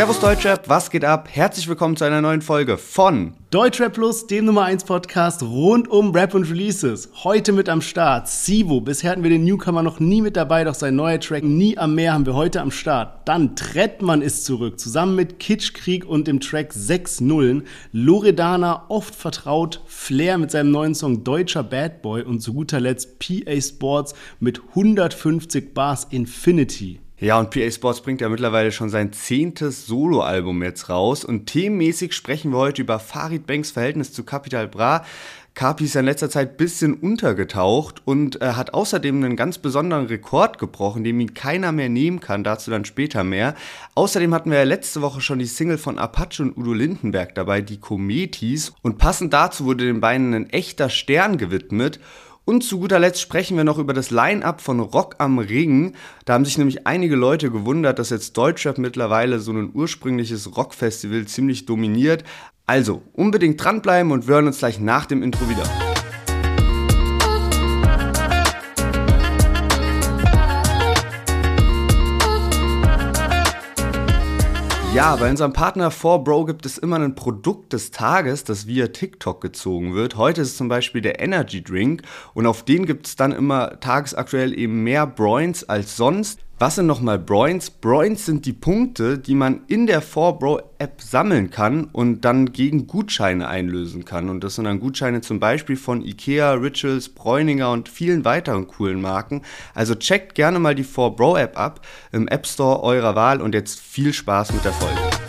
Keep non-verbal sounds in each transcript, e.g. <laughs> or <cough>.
Servus Deutschrap, was geht ab? Herzlich willkommen zu einer neuen Folge von Deutschrap Plus, dem Nummer 1 Podcast rund um Rap und Releases. Heute mit am Start Sivo. Bisher hatten wir den Newcomer noch nie mit dabei, doch sein neuer Track Nie am Meer haben wir heute am Start. Dann Trettmann ist zurück, zusammen mit Kitschkrieg und dem Track 6 Nullen. Loredana, oft vertraut, Flair mit seinem neuen Song Deutscher Bad Boy und zu guter Letzt PA Sports mit 150 Bars Infinity. Ja, und PA Sports bringt ja mittlerweile schon sein zehntes Soloalbum jetzt raus. Und themenmäßig sprechen wir heute über Farid Banks Verhältnis zu Capital Bra. Capi ist ja in letzter Zeit ein bisschen untergetaucht und äh, hat außerdem einen ganz besonderen Rekord gebrochen, den ihn keiner mehr nehmen kann, dazu dann später mehr. Außerdem hatten wir ja letzte Woche schon die Single von Apache und Udo Lindenberg dabei, die Cometis. Und passend dazu wurde den beiden ein echter Stern gewidmet. Und zu guter Letzt sprechen wir noch über das Line-Up von Rock am Ring. Da haben sich nämlich einige Leute gewundert, dass jetzt Deutschrap mittlerweile so ein ursprüngliches Rockfestival ziemlich dominiert. Also unbedingt dranbleiben und wir hören uns gleich nach dem Intro wieder. Ja, bei unserem Partner 4Bro gibt es immer ein Produkt des Tages, das via TikTok gezogen wird. Heute ist es zum Beispiel der Energy Drink und auf den gibt es dann immer tagesaktuell eben mehr Broins als sonst. Was sind nochmal Broins? Broins sind die Punkte, die man in der 4Bro-App sammeln kann und dann gegen Gutscheine einlösen kann. Und das sind dann Gutscheine zum Beispiel von Ikea, Rituals, Bräuninger und vielen weiteren coolen Marken. Also checkt gerne mal die 4Bro-App ab im App Store eurer Wahl und jetzt viel Spaß mit der Folge.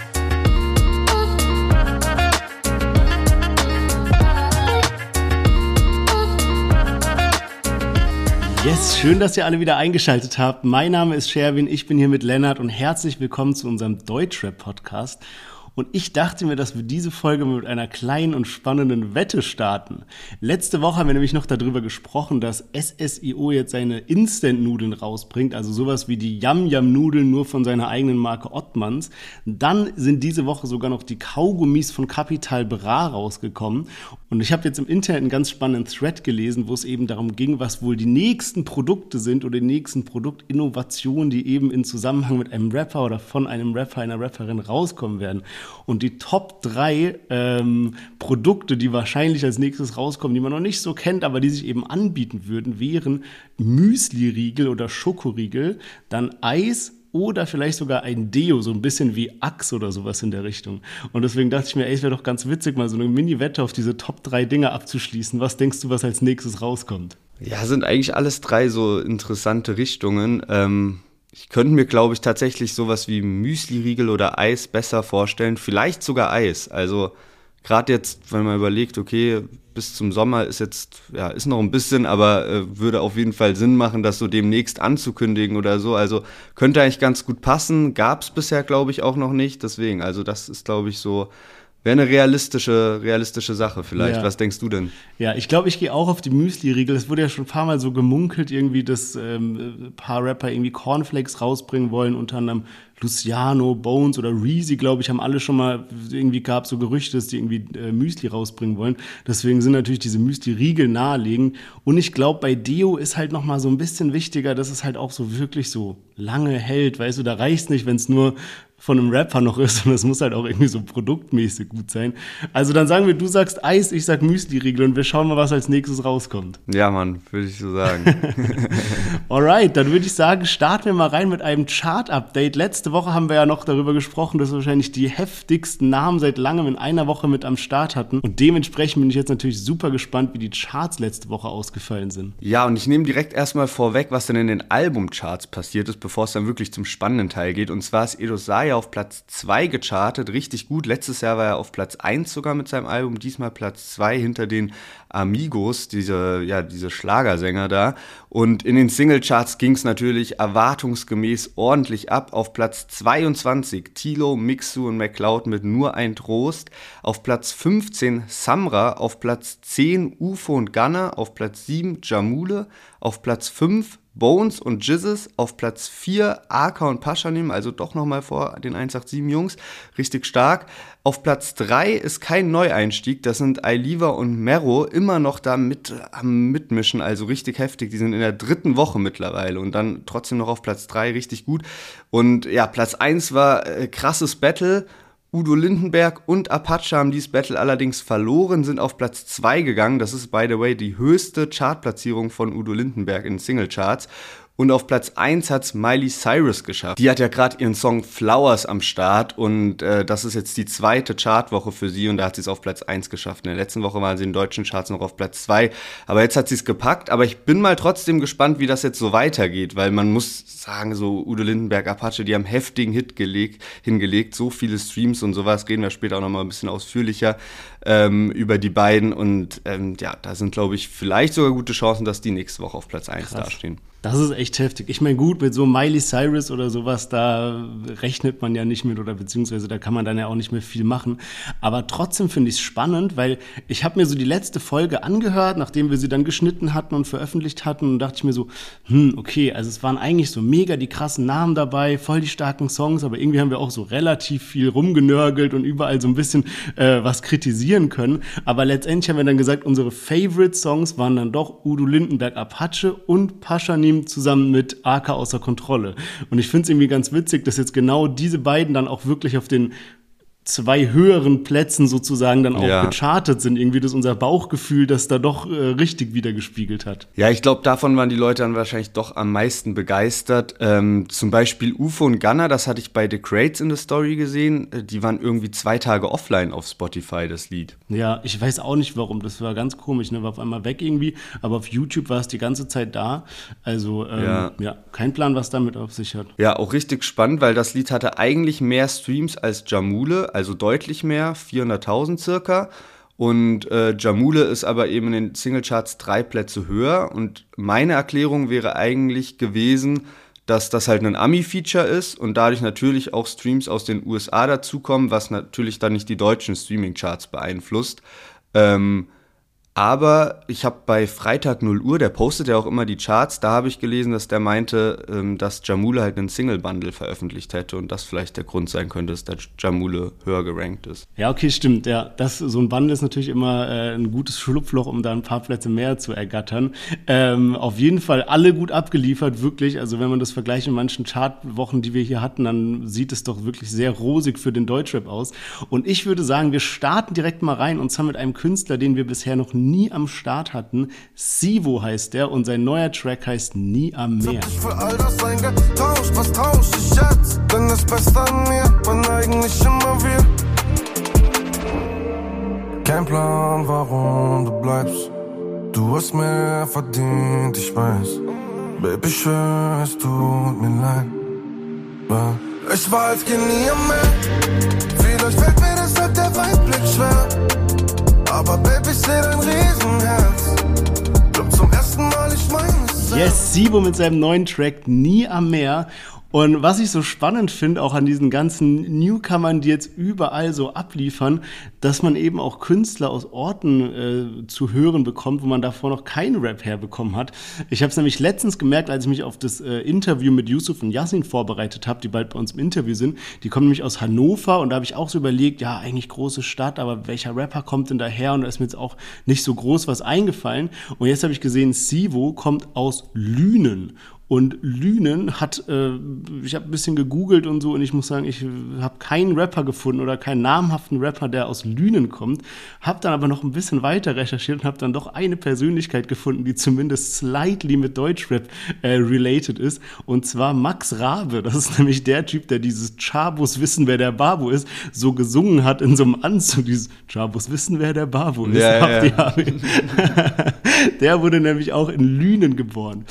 Yes, schön, dass ihr alle wieder eingeschaltet habt. Mein Name ist Sherwin, ich bin hier mit Lennart und herzlich willkommen zu unserem Deutschrap-Podcast. Und ich dachte mir, dass wir diese Folge mit einer kleinen und spannenden Wette starten. Letzte Woche haben wir nämlich noch darüber gesprochen, dass SSIO jetzt seine Instant-Nudeln rausbringt, also sowas wie die Yam-Yam-Nudeln nur von seiner eigenen Marke Ottmanns. Dann sind diese Woche sogar noch die Kaugummis von Capital Bra rausgekommen. Und ich habe jetzt im Internet einen ganz spannenden Thread gelesen, wo es eben darum ging, was wohl die nächsten Produkte sind oder die nächsten Produktinnovationen, die eben in Zusammenhang mit einem Rapper oder von einem Rapper, einer Rapperin rauskommen werden. Und die Top 3 ähm, Produkte, die wahrscheinlich als nächstes rauskommen, die man noch nicht so kennt, aber die sich eben anbieten würden, wären Müsli-Riegel oder Schokoriegel, dann Eis, oder vielleicht sogar ein Deo, so ein bisschen wie Axe oder sowas in der Richtung. Und deswegen dachte ich mir, ey, es wäre doch ganz witzig, mal so eine Mini-Wette auf diese Top 3 Dinge abzuschließen. Was denkst du, was als nächstes rauskommt? Ja, sind eigentlich alles drei so interessante Richtungen. Ähm, ich könnte mir, glaube ich, tatsächlich sowas wie Müsli-Riegel oder Eis besser vorstellen. Vielleicht sogar Eis. Also gerade jetzt, wenn man überlegt, okay, bis zum Sommer ist jetzt, ja, ist noch ein bisschen, aber äh, würde auf jeden Fall Sinn machen, das so demnächst anzukündigen oder so. Also könnte eigentlich ganz gut passen. Gab es bisher, glaube ich, auch noch nicht. Deswegen, also das ist, glaube ich, so Wäre eine realistische, realistische Sache vielleicht. Ja. Was denkst du denn? Ja, ich glaube, ich gehe auch auf die Müsli-Riegel. Es wurde ja schon ein paar Mal so gemunkelt, irgendwie, dass ähm, ein paar Rapper irgendwie Cornflakes rausbringen wollen, unter anderem Luciano, Bones oder Reezy, glaube ich, haben alle schon mal, irgendwie gab so Gerüchte, dass die irgendwie äh, Müsli rausbringen wollen. Deswegen sind natürlich diese Müsli-Riegel naheliegend. Und ich glaube, bei Deo ist halt noch mal so ein bisschen wichtiger, dass es halt auch so wirklich so lange hält. Weißt du, da reicht nicht, wenn es nur von einem Rapper noch ist <laughs> und es muss halt auch irgendwie so produktmäßig gut sein. Also dann sagen wir, du sagst Eis, ich sag Müsli-Riegel und wir schauen mal, was als nächstes rauskommt. Ja, Mann, würde ich so sagen. <laughs> Alright, dann würde ich sagen, starten wir mal rein mit einem Chart-Update. Letzte Woche haben wir ja noch darüber gesprochen, dass wir wahrscheinlich die heftigsten Namen seit langem in einer Woche mit am Start hatten und dementsprechend bin ich jetzt natürlich super gespannt, wie die Charts letzte Woche ausgefallen sind. Ja, und ich nehme direkt erstmal vorweg, was denn in den Albumcharts passiert ist, bevor es dann wirklich zum spannenden Teil geht. Und zwar ist Edo Saya Jahr auf Platz 2 gechartet, richtig gut. Letztes Jahr war er auf Platz 1 sogar mit seinem Album, diesmal Platz 2 hinter den Amigos, diese, ja, diese Schlagersänger da. Und in den Singlecharts ging es natürlich erwartungsgemäß ordentlich ab. Auf Platz 22 Tilo, Mixu und McCloud mit Nur ein Trost. Auf Platz 15 Samra. Auf Platz 10 UFO und Gunner. Auf Platz 7 Jamule. Auf Platz 5 Bones und Jizzes. Auf Platz 4 Aka und Paschanim, also doch nochmal vor den 187 Jungs. Richtig stark. Auf Platz 3 ist kein Neueinstieg. Das sind Ailiva und Mero immer noch da mit am Mitmischen, also richtig heftig. Die sind in der dritten Woche mittlerweile und dann trotzdem noch auf Platz 3 richtig gut. Und ja, Platz 1 war äh, krasses Battle. Udo Lindenberg und Apache haben dieses Battle allerdings verloren, sind auf Platz 2 gegangen. Das ist, by the way, die höchste Chartplatzierung von Udo Lindenberg in Singlecharts. Und auf Platz 1 hat es Miley Cyrus geschafft. Die hat ja gerade ihren Song Flowers am Start und äh, das ist jetzt die zweite Chartwoche für sie und da hat sie es auf Platz 1 geschafft. In der letzten Woche waren sie in deutschen Charts noch auf Platz 2, aber jetzt hat sie es gepackt. Aber ich bin mal trotzdem gespannt, wie das jetzt so weitergeht, weil man muss sagen, so Udo Lindenberg, Apache, die haben heftigen Hit gelegt, hingelegt, so viele Streams und sowas, reden wir später auch nochmal ein bisschen ausführlicher ähm, über die beiden und ähm, ja, da sind glaube ich vielleicht sogar gute Chancen, dass die nächste Woche auf Platz 1 Krass. dastehen. Das ist echt heftig. Ich meine, gut, mit so Miley Cyrus oder sowas, da rechnet man ja nicht mit oder beziehungsweise da kann man dann ja auch nicht mehr viel machen. Aber trotzdem finde ich es spannend, weil ich habe mir so die letzte Folge angehört, nachdem wir sie dann geschnitten hatten und veröffentlicht hatten und dachte ich mir so, hm, okay, also es waren eigentlich so mega die krassen Namen dabei, voll die starken Songs, aber irgendwie haben wir auch so relativ viel rumgenörgelt und überall so ein bisschen äh, was kritisieren können. Aber letztendlich haben wir dann gesagt, unsere Favorite Songs waren dann doch Udo Lindenberg Apache und Pascha Team zusammen mit AK außer Kontrolle. Und ich finde es irgendwie ganz witzig, dass jetzt genau diese beiden dann auch wirklich auf den zwei höheren Plätzen sozusagen dann auch ja. gechartet sind. Irgendwie das unser Bauchgefühl, das da doch äh, richtig wiedergespiegelt hat. Ja, ich glaube, davon waren die Leute dann wahrscheinlich doch am meisten begeistert. Ähm, zum Beispiel UFO und Gunner, das hatte ich bei The Crates in der Story gesehen. Äh, die waren irgendwie zwei Tage offline auf Spotify, das Lied. Ja, ich weiß auch nicht warum. Das war ganz komisch. Ne? War auf einmal weg irgendwie. Aber auf YouTube war es die ganze Zeit da. Also, ähm, ja. ja, kein Plan, was damit auf sich hat. Ja, auch richtig spannend, weil das Lied hatte eigentlich mehr Streams als Jamule also deutlich mehr, 400.000 circa. Und äh, Jamule ist aber eben in den Singlecharts drei Plätze höher. Und meine Erklärung wäre eigentlich gewesen, dass das halt ein Ami-Feature ist und dadurch natürlich auch Streams aus den USA dazukommen, was natürlich dann nicht die deutschen Streaming-Charts beeinflusst. Ähm, aber ich habe bei Freitag 0 Uhr, der postet ja auch immer die Charts, da habe ich gelesen, dass der meinte, ähm, dass Jamule halt einen Single-Bundle veröffentlicht hätte und das vielleicht der Grund sein könnte, dass Jamule höher gerankt ist. Ja, okay, stimmt. Ja, das, so ein Bundle ist natürlich immer äh, ein gutes Schlupfloch, um da ein paar Plätze mehr zu ergattern. Ähm, auf jeden Fall alle gut abgeliefert, wirklich. Also wenn man das vergleicht in manchen Chartwochen, die wir hier hatten, dann sieht es doch wirklich sehr rosig für den Deutschrap aus. Und ich würde sagen, wir starten direkt mal rein und zwar mit einem Künstler, den wir bisher noch nie am Start hatten. Sivo heißt der und sein neuer Track heißt Nie am Meer. Kein Plan, warum du bleibst. Du hast mehr verdient, ich weiß. Baby, schwör, es tut mir leid. Ich war als Genie am Meer. Vielleicht fällt mir das halt der Weitblick schwer. Aber Baby, ich seh dein Riesenherz. Glaub zum ersten Mal, ich meine Yes, Sibo mit seinem neuen Track Nie am Meer. Und was ich so spannend finde, auch an diesen ganzen Newcomern, die jetzt überall so abliefern, dass man eben auch Künstler aus Orten äh, zu hören bekommt, wo man davor noch keinen Rap herbekommen hat. Ich habe es nämlich letztens gemerkt, als ich mich auf das äh, Interview mit Yusuf und Yassin vorbereitet habe, die bald bei uns im Interview sind. Die kommen nämlich aus Hannover und da habe ich auch so überlegt, ja, eigentlich große Stadt, aber welcher Rapper kommt denn daher? Und da ist mir jetzt auch nicht so groß was eingefallen. Und jetzt habe ich gesehen, Sivo kommt aus Lünen. Und Lünen hat, äh, ich habe ein bisschen gegoogelt und so und ich muss sagen, ich habe keinen Rapper gefunden oder keinen namhaften Rapper, der aus Lünen kommt. Habe dann aber noch ein bisschen weiter recherchiert und habe dann doch eine Persönlichkeit gefunden, die zumindest slightly mit Deutschrap äh, related ist. Und zwar Max Rabe. Das ist nämlich der Typ, der dieses Chabus wissen, wer der Babu ist, so gesungen hat in so einem Anzug. Dieses Chabus wissen, wer der Babu ist. Ja, ja. <laughs> der wurde nämlich auch in Lünen geboren.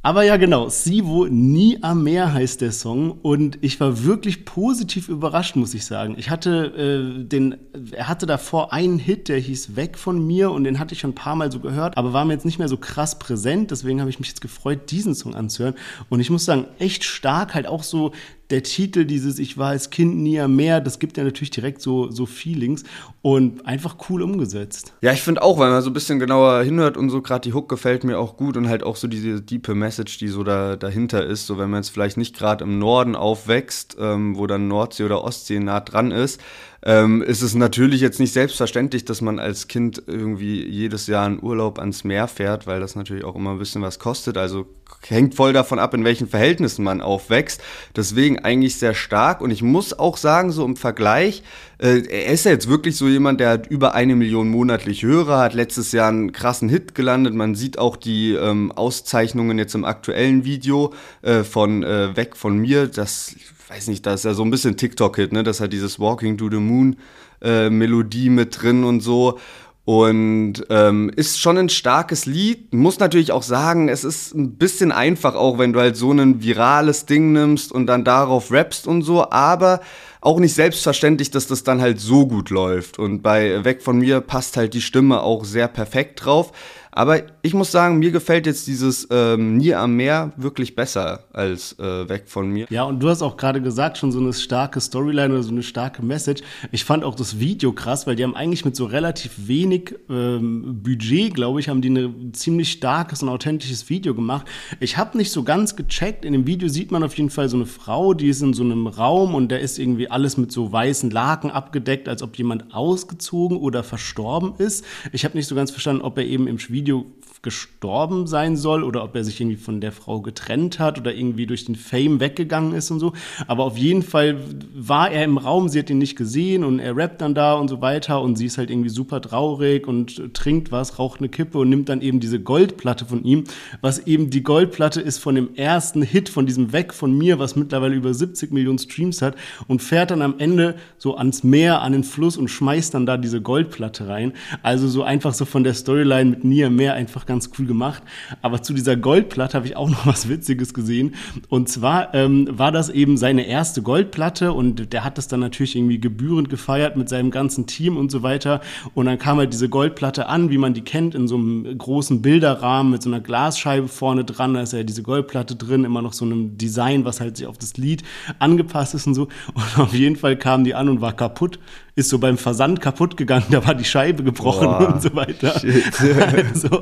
Aber ja, genau. Sivo Nie am Meer heißt der Song und ich war wirklich positiv überrascht, muss ich sagen. Ich hatte äh, den, er hatte davor einen Hit, der hieß Weg von mir und den hatte ich schon ein paar Mal so gehört, aber war mir jetzt nicht mehr so krass präsent. Deswegen habe ich mich jetzt gefreut, diesen Song anzuhören. Und ich muss sagen, echt stark, halt auch so der Titel, dieses Ich war als Kind nie am Meer, das gibt ja natürlich direkt so, so Feelings und einfach cool umgesetzt. Ja, ich finde auch, weil man so ein bisschen genauer hinhört und so, gerade die Hook gefällt mir auch gut und halt auch so diese diepe Message, die so da, dahinter ist. So, wenn man jetzt vielleicht nicht gerade im Norden aufwächst, ähm, wo dann Nordsee oder Ostsee nah dran ist, ähm, ist es natürlich jetzt nicht selbstverständlich, dass man als Kind irgendwie jedes Jahr einen Urlaub ans Meer fährt, weil das natürlich auch immer ein bisschen was kostet. Also hängt voll davon ab, in welchen Verhältnissen man aufwächst. Deswegen eigentlich sehr stark. Und ich muss auch sagen, so im Vergleich, äh, er ist ja jetzt wirklich so jemand, der hat über eine Million monatlich Hörer, hat letztes Jahr einen krassen Hit gelandet. Man sieht auch die ähm, Auszeichnungen jetzt im aktuellen Video äh, von äh, Weg von mir. Das weiß nicht, da ist ja so ein bisschen TikTok-Hit, ne? Das hat dieses Walking to the Moon äh, Melodie mit drin und so. Und ähm, ist schon ein starkes Lied. Muss natürlich auch sagen, es ist ein bisschen einfach, auch wenn du halt so ein virales Ding nimmst und dann darauf rappst und so, aber auch nicht selbstverständlich, dass das dann halt so gut läuft. Und bei Weg von mir passt halt die Stimme auch sehr perfekt drauf. Aber ich muss sagen, mir gefällt jetzt dieses ähm, Nie am Meer wirklich besser als äh, Weg von mir. Ja, und du hast auch gerade gesagt, schon so eine starke Storyline oder so eine starke Message. Ich fand auch das Video krass, weil die haben eigentlich mit so relativ wenig ähm, Budget, glaube ich, haben die ein ziemlich starkes und authentisches Video gemacht. Ich habe nicht so ganz gecheckt. In dem Video sieht man auf jeden Fall so eine Frau, die ist in so einem Raum und da ist irgendwie alles mit so weißen Laken abgedeckt, als ob jemand ausgezogen oder verstorben ist. Ich habe nicht so ganz verstanden, ob er eben im Video Video gestorben sein soll oder ob er sich irgendwie von der Frau getrennt hat oder irgendwie durch den Fame weggegangen ist und so. Aber auf jeden Fall war er im Raum, sie hat ihn nicht gesehen und er rappt dann da und so weiter und sie ist halt irgendwie super traurig und trinkt was, raucht eine Kippe und nimmt dann eben diese Goldplatte von ihm, was eben die Goldplatte ist von dem ersten Hit von diesem Weg von mir, was mittlerweile über 70 Millionen Streams hat und fährt dann am Ende so ans Meer, an den Fluss und schmeißt dann da diese Goldplatte rein. Also so einfach so von der Storyline mit Nia mehr einfach ganz cool gemacht. Aber zu dieser Goldplatte habe ich auch <laughs> noch was Witziges gesehen. Und zwar ähm, war das eben seine erste Goldplatte und der hat das dann natürlich irgendwie gebührend gefeiert mit seinem ganzen Team und so weiter. Und dann kam halt diese Goldplatte an, wie man die kennt, in so einem großen Bilderrahmen mit so einer Glasscheibe vorne dran. Da ist ja diese Goldplatte drin, immer noch so einem Design, was halt sich auf das Lied angepasst ist und so. <laughs> Und auf jeden Fall kam die an und war kaputt ist so beim Versand kaputt gegangen, <laughs> da war die Scheibe gebrochen Boah, und so weiter. Shit. <laughs> also,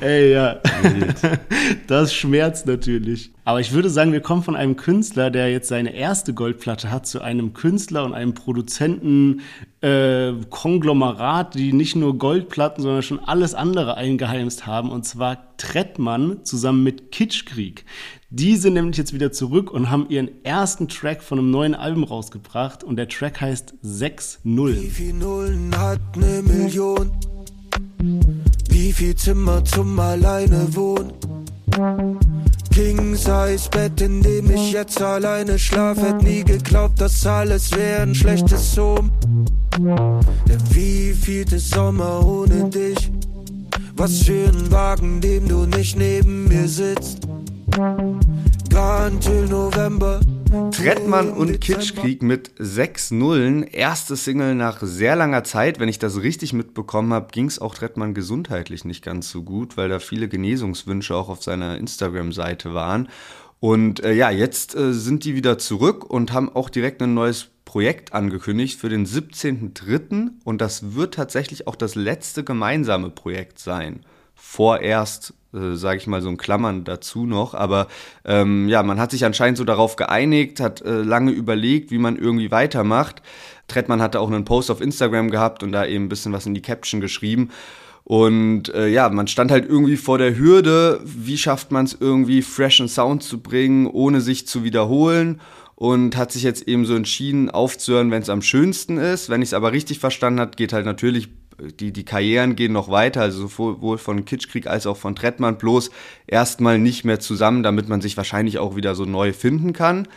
ey, ja. <laughs> Das schmerzt natürlich. Aber ich würde sagen, wir kommen von einem Künstler, der jetzt seine erste Goldplatte hat, zu einem Künstler und einem Produzenten äh, Konglomerat, die nicht nur Goldplatten, sondern schon alles andere eingeheimst haben. Und zwar Trettmann zusammen mit Kitschkrieg. Die sind nämlich jetzt wieder zurück und haben ihren ersten Track von einem neuen Album rausgebracht und der Track heißt 6-0. Wie viel Nullen hat eine Million? Wie viel Zimmer zum Alleine wohnen? King Size Bett, in dem ich jetzt alleine schlaf, hätt nie geglaubt, dass alles wäre ein schlechtes Sohn. Der wievielte Sommer ohne dich? Was für ein Wagen, dem du nicht neben mir sitzt. November. Trettmann und Kitschkrieg mit sechs Nullen. Erste Single nach sehr langer Zeit. Wenn ich das richtig mitbekommen habe, ging es auch Trettmann gesundheitlich nicht ganz so gut, weil da viele Genesungswünsche auch auf seiner Instagram-Seite waren. Und äh, ja, jetzt äh, sind die wieder zurück und haben auch direkt ein neues Projekt angekündigt für den 17.03. Und das wird tatsächlich auch das letzte gemeinsame Projekt sein. Vorerst äh, sage ich mal so in Klammern dazu noch. Aber ähm, ja, man hat sich anscheinend so darauf geeinigt, hat äh, lange überlegt, wie man irgendwie weitermacht. Trettmann hatte auch einen Post auf Instagram gehabt und da eben ein bisschen was in die Caption geschrieben. Und äh, ja, man stand halt irgendwie vor der Hürde, wie schafft man es irgendwie, freshen Sound zu bringen, ohne sich zu wiederholen. Und hat sich jetzt eben so entschieden, aufzuhören, wenn es am schönsten ist. Wenn ich es aber richtig verstanden habe, geht halt natürlich die, die Karrieren gehen noch weiter, also sowohl von Kitschkrieg als auch von Trettmann, bloß erstmal nicht mehr zusammen, damit man sich wahrscheinlich auch wieder so neu finden kann.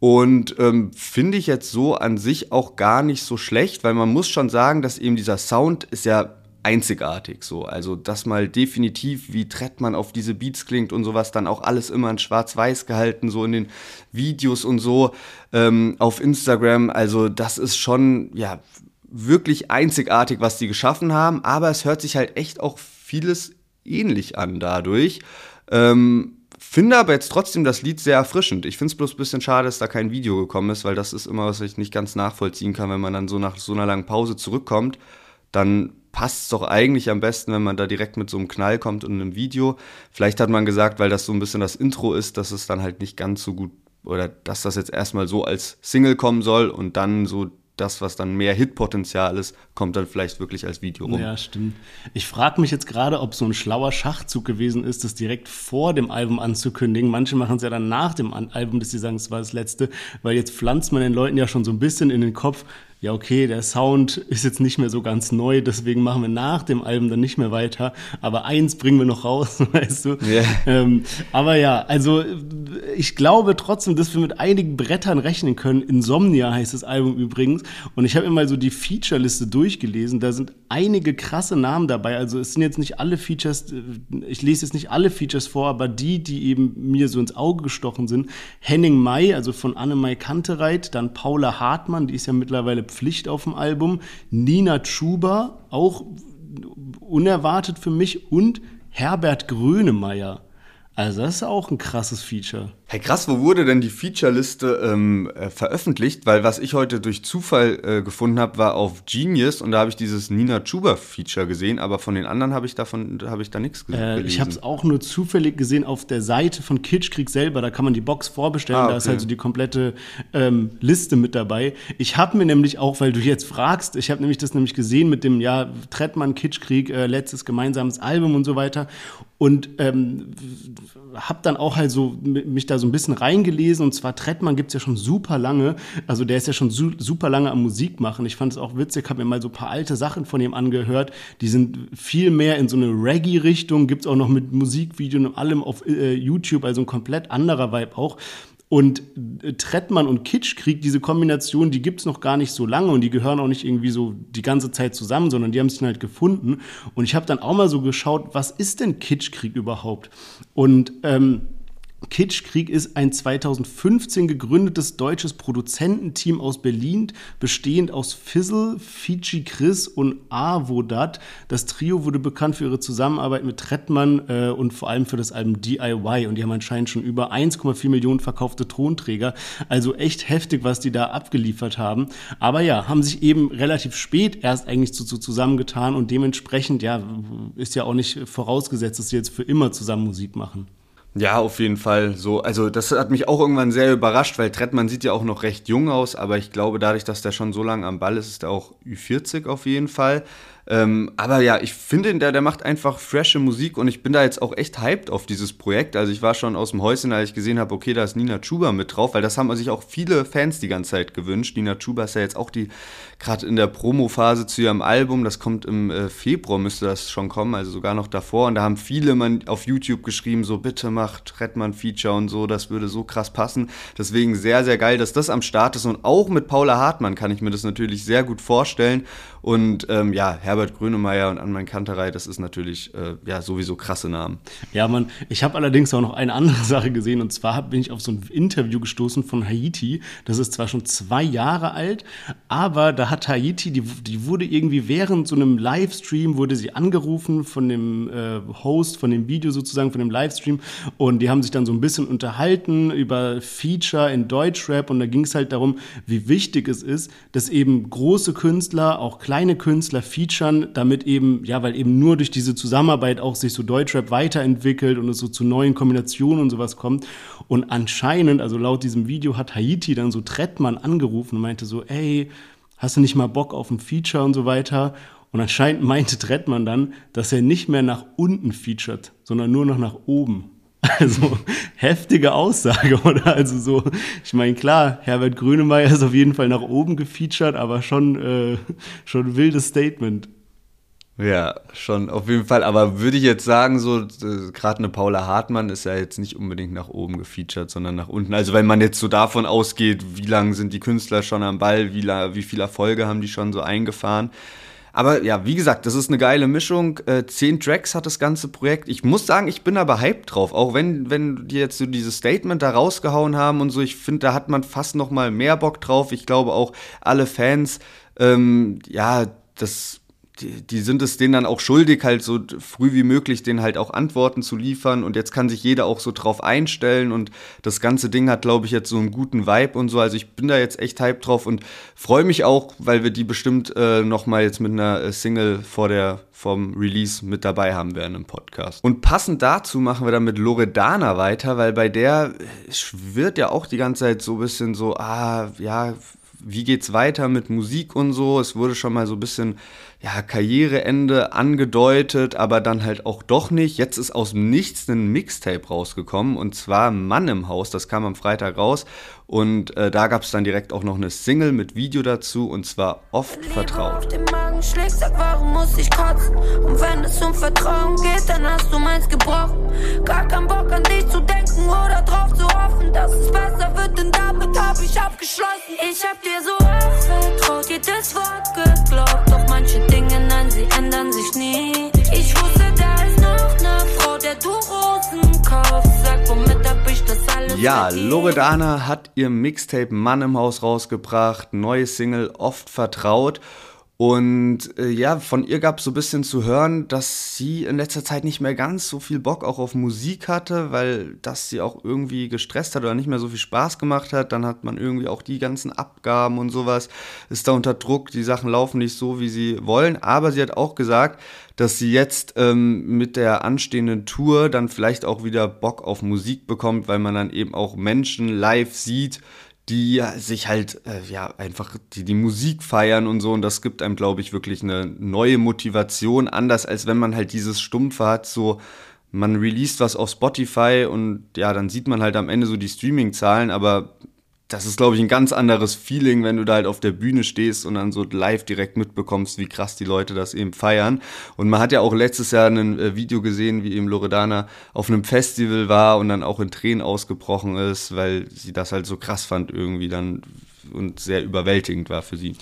Und ähm, finde ich jetzt so an sich auch gar nicht so schlecht, weil man muss schon sagen, dass eben dieser Sound ist ja einzigartig so. Also das mal definitiv, wie Trettmann auf diese Beats klingt und sowas, dann auch alles immer in schwarz-weiß gehalten, so in den Videos und so ähm, auf Instagram. Also das ist schon, ja, wirklich einzigartig, was die geschaffen haben, aber es hört sich halt echt auch vieles ähnlich an dadurch. Ähm, finde aber jetzt trotzdem das Lied sehr erfrischend. Ich finde es bloß ein bisschen schade, dass da kein Video gekommen ist, weil das ist immer, was ich nicht ganz nachvollziehen kann, wenn man dann so nach so einer langen Pause zurückkommt, dann passt es doch eigentlich am besten, wenn man da direkt mit so einem Knall kommt und einem Video. Vielleicht hat man gesagt, weil das so ein bisschen das Intro ist, dass es dann halt nicht ganz so gut oder dass das jetzt erstmal so als Single kommen soll und dann so das, was dann mehr Hitpotenzial ist, kommt dann vielleicht wirklich als Video rum. Ja, stimmt. Ich frage mich jetzt gerade, ob so ein schlauer Schachzug gewesen ist, das direkt vor dem Album anzukündigen. Manche machen es ja dann nach dem Album, dass sie sagen, es war das letzte, weil jetzt pflanzt man den Leuten ja schon so ein bisschen in den Kopf, ja, okay, der Sound ist jetzt nicht mehr so ganz neu, deswegen machen wir nach dem Album dann nicht mehr weiter. Aber eins bringen wir noch raus, <laughs> weißt du? Yeah. Ähm, aber ja, also ich glaube trotzdem, dass wir mit einigen Brettern rechnen können. Insomnia heißt das Album übrigens. Und ich habe mir mal so die Feature-Liste durchgelesen. Da sind einige krasse Namen dabei. Also es sind jetzt nicht alle Features, äh, ich lese jetzt nicht alle Features vor, aber die, die eben mir so ins Auge gestochen sind. Henning May, also von Anne-Mai Kantereit, dann Paula Hartmann, die ist ja mittlerweile Pflicht auf dem Album. Nina Chuba, auch unerwartet für mich. Und Herbert Grönemeyer. Also das ist auch ein krasses Feature. Hey krass, wo wurde denn die Feature-Liste ähm, äh, veröffentlicht? Weil was ich heute durch Zufall äh, gefunden habe, war auf Genius und da habe ich dieses Nina Chuba-Feature gesehen, aber von den anderen habe ich davon habe ich da nichts gesehen. Äh, ich habe es auch nur zufällig gesehen auf der Seite von Kitschkrieg selber. Da kann man die Box vorbestellen. Ah, okay. Da ist also die komplette ähm, Liste mit dabei. Ich habe mir nämlich auch, weil du jetzt fragst, ich habe nämlich das nämlich gesehen mit dem ja Trettmann Kitschkrieg äh, letztes gemeinsames Album und so weiter und ähm, habe dann auch halt so mich da so ein bisschen reingelesen und zwar Trettmann gibt's ja schon super lange, also der ist ja schon su super lange am Musik machen. Ich fand es auch witzig, habe mir mal so paar alte Sachen von ihm angehört, die sind viel mehr in so eine Reggae-Richtung, gibt's auch noch mit Musikvideos und allem auf äh, YouTube, also ein komplett anderer Vibe auch. Und äh, Trettmann und Kitschkrieg, diese Kombination, die gibt's noch gar nicht so lange und die gehören auch nicht irgendwie so die ganze Zeit zusammen, sondern die haben sich halt gefunden. Und ich habe dann auch mal so geschaut, was ist denn Kitschkrieg überhaupt? Und ähm, Kitschkrieg ist ein 2015 gegründetes deutsches Produzententeam aus Berlin, bestehend aus Fizzle, Fiji Chris und Avodat. Das Trio wurde bekannt für ihre Zusammenarbeit mit Trettmann äh, und vor allem für das Album DIY. Und die haben anscheinend schon über 1,4 Millionen verkaufte Tonträger. Also echt heftig, was die da abgeliefert haben. Aber ja, haben sich eben relativ spät erst eigentlich zu, zu zusammengetan und dementsprechend, ja, ist ja auch nicht vorausgesetzt, dass sie jetzt für immer zusammen Musik machen. Ja, auf jeden Fall. So, also das hat mich auch irgendwann sehr überrascht, weil Trettmann sieht ja auch noch recht jung aus, aber ich glaube, dadurch, dass der schon so lange am Ball ist, ist er auch Ü40 auf jeden Fall. Ähm, aber ja, ich finde, der, der macht einfach frische Musik und ich bin da jetzt auch echt hyped auf dieses Projekt. Also ich war schon aus dem Häuschen, als ich gesehen habe, okay, da ist Nina Chuba mit drauf, weil das haben sich auch viele Fans die ganze Zeit gewünscht. Nina Chuba ist ja jetzt auch die, gerade in der Promo-Phase zu ihrem Album, das kommt im äh, Februar, müsste das schon kommen, also sogar noch davor. Und da haben viele man auf YouTube geschrieben, so bitte macht Redman-Feature und so, das würde so krass passen. Deswegen sehr, sehr geil, dass das am Start ist. Und auch mit Paula Hartmann kann ich mir das natürlich sehr gut vorstellen. Und ähm, ja, Herbert Grönemeyer und Anman Kanterei, das ist natürlich äh, ja sowieso krasse Namen. Ja, man, ich habe allerdings auch noch eine andere <laughs> Sache gesehen und zwar bin ich auf so ein Interview gestoßen von Haiti. Das ist zwar schon zwei Jahre alt, aber da hat Haiti, die, die wurde irgendwie während so einem Livestream, wurde sie angerufen von dem äh, Host, von dem Video sozusagen, von dem Livestream und die haben sich dann so ein bisschen unterhalten über Feature in Deutschrap und da ging es halt darum, wie wichtig es ist, dass eben große Künstler, auch kleine kleine Künstler featuren, damit eben, ja, weil eben nur durch diese Zusammenarbeit auch sich so Deutschrap weiterentwickelt und es so zu neuen Kombinationen und sowas kommt. Und anscheinend, also laut diesem Video hat Haiti dann so Trettmann angerufen und meinte so, ey, hast du nicht mal Bock auf ein Feature und so weiter? Und anscheinend meinte Trettmann dann, dass er nicht mehr nach unten featuret, sondern nur noch nach oben. <laughs> Also heftige Aussage, <laughs> oder? Also so, ich meine, klar, Herbert Grönemeyer ist auf jeden Fall nach oben gefeatured, aber schon, äh, schon ein wildes Statement. Ja, schon auf jeden Fall. Aber würde ich jetzt sagen, so äh, gerade eine Paula Hartmann ist ja jetzt nicht unbedingt nach oben gefeatured, sondern nach unten. Also wenn man jetzt so davon ausgeht, wie lange sind die Künstler schon am Ball, wie, wie viele Erfolge haben die schon so eingefahren, aber ja, wie gesagt, das ist eine geile Mischung. Äh, zehn Tracks hat das ganze Projekt. Ich muss sagen, ich bin aber hyped drauf. Auch wenn, wenn die jetzt so dieses Statement da rausgehauen haben und so, ich finde, da hat man fast noch mal mehr Bock drauf. Ich glaube auch alle Fans, ähm, ja, das die, die, sind es denen dann auch schuldig, halt so früh wie möglich denen halt auch Antworten zu liefern. Und jetzt kann sich jeder auch so drauf einstellen. Und das ganze Ding hat, glaube ich, jetzt so einen guten Vibe und so. Also ich bin da jetzt echt hype drauf und freue mich auch, weil wir die bestimmt äh, noch mal jetzt mit einer äh, Single vor der vom Release mit dabei haben werden im Podcast. Und passend dazu machen wir dann mit Loredana weiter, weil bei der schwirrt ja auch die ganze Zeit so ein bisschen so, ah, ja, wie geht's weiter mit Musik und so. Es wurde schon mal so ein bisschen ja, Karriereende angedeutet, aber dann halt auch doch nicht. Jetzt ist aus dem Nichts ein Mixtape rausgekommen und zwar Mann im Haus, das kam am Freitag raus und äh, da gab es dann direkt auch noch eine Single mit Video dazu und zwar oft vertraut. Schlägt, sag, warum muss ich kotzen? Und wenn es um Vertrauen geht, dann hast du meins gebrochen. Gar keinen Bock an dich damit hab ich abgeschlossen. Ich hab dir so oft vertraut, jedes Wort geglaubt, doch manche Dinge, nein, sie ändern sich nie. Ich wusste, da ist noch ne Frau, der du Rosen kaufst. Sag, womit hab ich das alles Ja, Loredana hat ihr Mixtape Mann im Haus rausgebracht, neue Single Oft vertraut. Und äh, ja, von ihr gab es so ein bisschen zu hören, dass sie in letzter Zeit nicht mehr ganz so viel Bock auch auf Musik hatte, weil das sie auch irgendwie gestresst hat oder nicht mehr so viel Spaß gemacht hat. Dann hat man irgendwie auch die ganzen Abgaben und sowas, ist da unter Druck, die Sachen laufen nicht so, wie sie wollen. Aber sie hat auch gesagt, dass sie jetzt ähm, mit der anstehenden Tour dann vielleicht auch wieder Bock auf Musik bekommt, weil man dann eben auch Menschen live sieht, die sich halt äh, ja einfach die die Musik feiern und so. Und das gibt einem glaube ich wirklich eine neue Motivation. Anders als wenn man halt dieses stumpfe hat so man released was auf Spotify und ja dann sieht man halt am Ende so die Streaming Zahlen aber das ist, glaube ich, ein ganz anderes Feeling, wenn du da halt auf der Bühne stehst und dann so live direkt mitbekommst, wie krass die Leute das eben feiern. Und man hat ja auch letztes Jahr ein äh, Video gesehen, wie eben Loredana auf einem Festival war und dann auch in Tränen ausgebrochen ist, weil sie das halt so krass fand irgendwie dann und sehr überwältigend war für sie.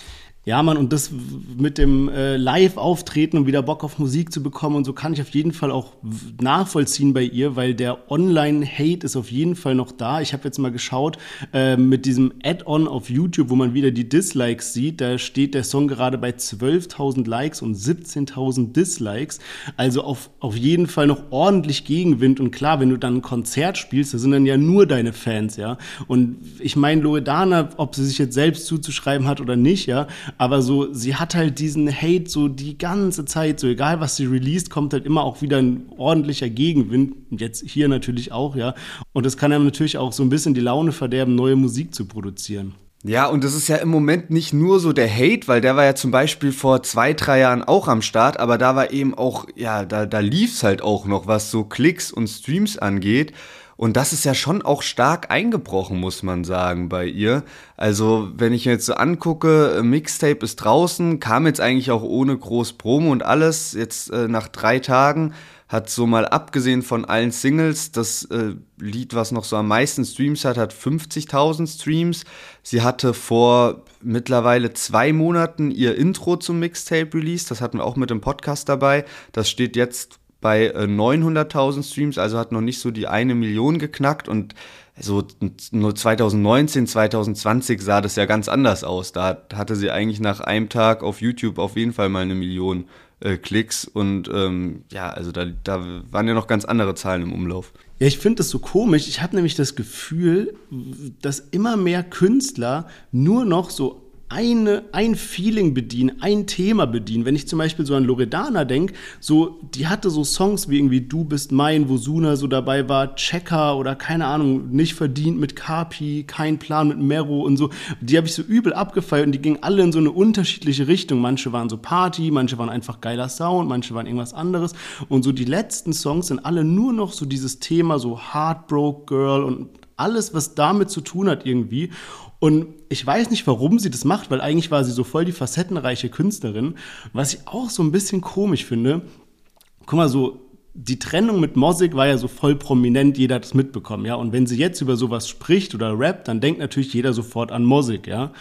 Ja, Mann, und das mit dem äh, Live-Auftreten und wieder Bock auf Musik zu bekommen und so kann ich auf jeden Fall auch nachvollziehen bei ihr, weil der Online-Hate ist auf jeden Fall noch da. Ich habe jetzt mal geschaut, äh, mit diesem Add-on auf YouTube, wo man wieder die Dislikes sieht, da steht der Song gerade bei 12.000 Likes und 17.000 Dislikes. Also auf, auf jeden Fall noch ordentlich Gegenwind. Und klar, wenn du dann ein Konzert spielst, da sind dann ja nur deine Fans, ja. Und ich meine, Loredana, ob sie sich jetzt selbst zuzuschreiben hat oder nicht, ja, aber so, sie hat halt diesen Hate so die ganze Zeit, so egal was sie released, kommt halt immer auch wieder ein ordentlicher Gegenwind. Jetzt hier natürlich auch, ja. Und das kann einem natürlich auch so ein bisschen die Laune verderben, neue Musik zu produzieren. Ja, und das ist ja im Moment nicht nur so der Hate, weil der war ja zum Beispiel vor zwei, drei Jahren auch am Start, aber da war eben auch, ja, da, da lief's halt auch noch, was so Klicks und Streams angeht. Und das ist ja schon auch stark eingebrochen, muss man sagen, bei ihr. Also, wenn ich mir jetzt so angucke, Mixtape ist draußen, kam jetzt eigentlich auch ohne groß Promo und alles. Jetzt äh, nach drei Tagen hat so mal abgesehen von allen Singles, das äh, Lied, was noch so am meisten Streams hat, hat 50.000 Streams. Sie hatte vor mittlerweile zwei Monaten ihr Intro zum Mixtape released. Das hatten wir auch mit dem Podcast dabei. Das steht jetzt bei 900.000 äh, Streams, also hat noch nicht so die eine Million geknackt und so nur 2019, 2020 sah das ja ganz anders aus. Da hatte sie eigentlich nach einem Tag auf YouTube auf jeden Fall mal eine Million äh, Klicks und ähm, ja, also da, da waren ja noch ganz andere Zahlen im Umlauf. Ja, ich finde das so komisch. Ich habe nämlich das Gefühl, dass immer mehr Künstler nur noch so eine, ein Feeling bedienen, ein Thema bedienen. Wenn ich zum Beispiel so an Loredana denke, so, die hatte so Songs wie irgendwie Du bist mein, wo Suna so dabei war, Checker oder keine Ahnung, nicht verdient mit Kapi, kein Plan mit Mero und so. Die habe ich so übel abgefeiert und die gingen alle in so eine unterschiedliche Richtung. Manche waren so Party, manche waren einfach geiler Sound, manche waren irgendwas anderes. Und so die letzten Songs sind alle nur noch so dieses Thema, so Heartbroke Girl und alles, was damit zu tun hat irgendwie. Und ich weiß nicht, warum sie das macht, weil eigentlich war sie so voll die facettenreiche Künstlerin. Was ich auch so ein bisschen komisch finde, guck mal, so die Trennung mit Mosik war ja so voll prominent, jeder hat es mitbekommen, ja. Und wenn sie jetzt über sowas spricht oder rappt, dann denkt natürlich jeder sofort an Mosik, ja.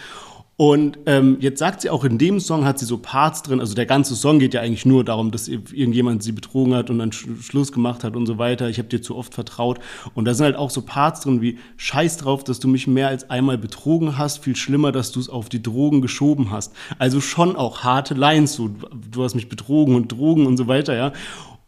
Und ähm, jetzt sagt sie auch in dem Song hat sie so Parts drin. Also der ganze Song geht ja eigentlich nur darum, dass irgendjemand sie betrogen hat und dann Sch Schluss gemacht hat und so weiter. Ich habe dir zu oft vertraut. Und da sind halt auch so Parts drin wie Scheiß drauf, dass du mich mehr als einmal betrogen hast. Viel schlimmer, dass du es auf die Drogen geschoben hast. Also schon auch harte Lines. So, du hast mich betrogen und Drogen und so weiter, ja.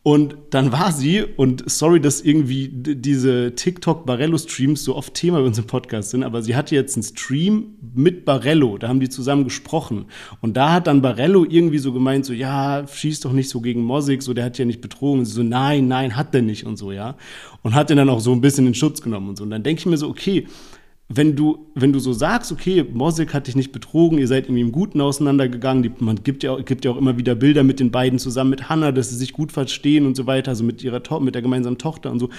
Und dann war sie, und sorry, dass irgendwie diese TikTok-Barello-Streams so oft Thema bei uns im Podcast sind, aber sie hatte jetzt einen Stream mit Barello, da haben die zusammen gesprochen. Und da hat dann Barello irgendwie so gemeint, so, ja, schieß doch nicht so gegen Mosik, so, der hat ja nicht betrogen. Und sie so, nein, nein, hat der nicht und so, ja. Und hat den dann auch so ein bisschen in Schutz genommen und so. Und dann denke ich mir so, okay, wenn du, wenn du so sagst, okay, Mosik hat dich nicht betrogen, ihr seid irgendwie im Guten auseinandergegangen, die, man gibt ja, gibt ja auch immer wieder Bilder mit den beiden zusammen, mit Hannah, dass sie sich gut verstehen und so weiter, also mit ihrer mit der gemeinsamen Tochter und so.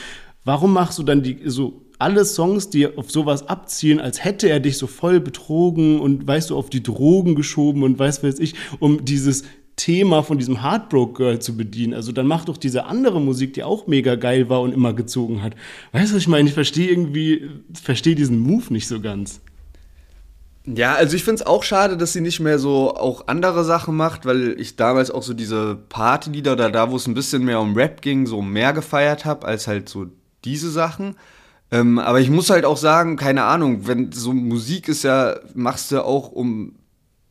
Warum machst du dann die, so alle Songs, die auf sowas abzielen, als hätte er dich so voll betrogen und weißt du, auf die Drogen geschoben und weiß weiß ich, um dieses Thema von diesem Heartbroke Girl zu bedienen. Also dann mach doch diese andere Musik, die auch mega geil war und immer gezogen hat. Weißt du, was ich meine? Ich verstehe irgendwie, verstehe diesen Move nicht so ganz. Ja, also ich finde es auch schade, dass sie nicht mehr so auch andere Sachen macht, weil ich damals auch so diese Partylieder oder da, wo es ein bisschen mehr um Rap ging, so mehr gefeiert habe, als halt so diese Sachen. Ähm, aber ich muss halt auch sagen, keine Ahnung, wenn so Musik ist ja, machst du auch um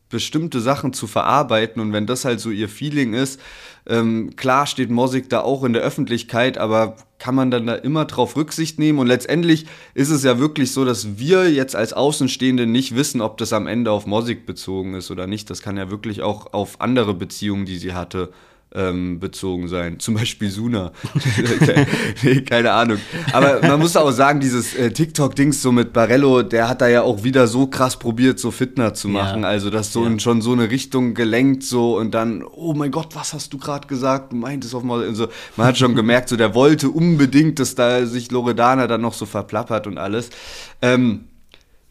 bestimmte Sachen zu verarbeiten und wenn das halt so ihr Feeling ist, ähm, klar steht Mosik da auch in der Öffentlichkeit, aber kann man dann da immer drauf Rücksicht nehmen und letztendlich ist es ja wirklich so, dass wir jetzt als Außenstehende nicht wissen, ob das am Ende auf Mosik bezogen ist oder nicht. Das kann ja wirklich auch auf andere Beziehungen, die sie hatte, ähm, bezogen sein. <laughs> Zum Beispiel Suna. nee, keine Ahnung. Aber man muss auch sagen, dieses äh, TikTok-Dings so mit Barello, der hat da ja auch wieder so krass probiert, so Fitner zu machen. Ja. Also das so ja. in schon so eine Richtung gelenkt so und dann, oh mein Gott, was hast du gerade gesagt? Du meintest auf mal. Also, man hat schon gemerkt, so der wollte unbedingt, dass da sich Loredana dann noch so verplappert und alles. Ähm,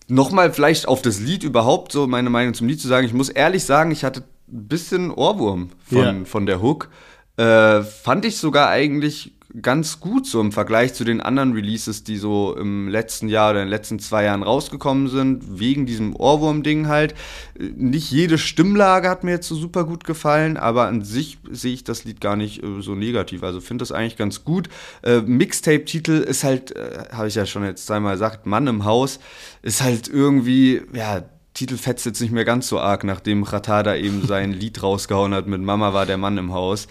Nochmal vielleicht auf das Lied überhaupt so meine Meinung zum Lied zu sagen. Ich muss ehrlich sagen, ich hatte ein bisschen Ohrwurm von, ja. von der Hook. Äh, fand ich sogar eigentlich ganz gut so im Vergleich zu den anderen Releases, die so im letzten Jahr oder in den letzten zwei Jahren rausgekommen sind, wegen diesem Ohrwurm-Ding halt. Nicht jede Stimmlage hat mir jetzt so super gut gefallen, aber an sich sehe ich das Lied gar nicht äh, so negativ. Also finde das eigentlich ganz gut. Äh, Mixtape-Titel ist halt, äh, habe ich ja schon jetzt zweimal gesagt, Mann im Haus, ist halt irgendwie, ja, Titel fetzt jetzt nicht mehr ganz so arg, nachdem Ratada eben sein <laughs> Lied rausgehauen hat mit Mama war der Mann im Haus.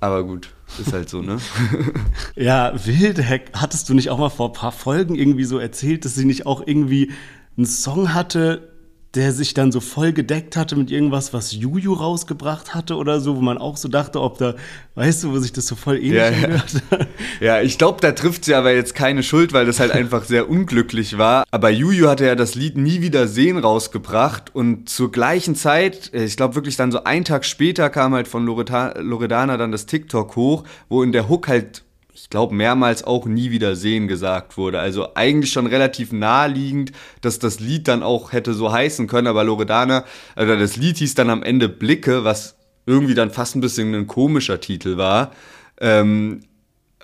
Aber gut, ist halt so, ne? <laughs> ja, wild. Hattest du nicht auch mal vor ein paar Folgen irgendwie so erzählt, dass sie nicht auch irgendwie einen Song hatte, der sich dann so voll gedeckt hatte mit irgendwas, was Juju rausgebracht hatte oder so, wo man auch so dachte, ob da, weißt du, wo sich das so voll ähnlich ja, angehört ja. <laughs> ja, ich glaube, da trifft sie aber jetzt keine Schuld, weil das halt einfach sehr unglücklich war. Aber Juju hatte ja das Lied Nie wieder sehen rausgebracht und zur gleichen Zeit, äh, ich glaube wirklich dann so einen Tag später kam halt von Loredana dann das TikTok hoch, wo in der Hook halt ich glaube, mehrmals auch nie wieder sehen gesagt wurde. Also eigentlich schon relativ naheliegend, dass das Lied dann auch hätte so heißen können, aber Loredana, also das Lied hieß dann am Ende Blicke, was irgendwie dann fast ein bisschen ein komischer Titel war. Ähm,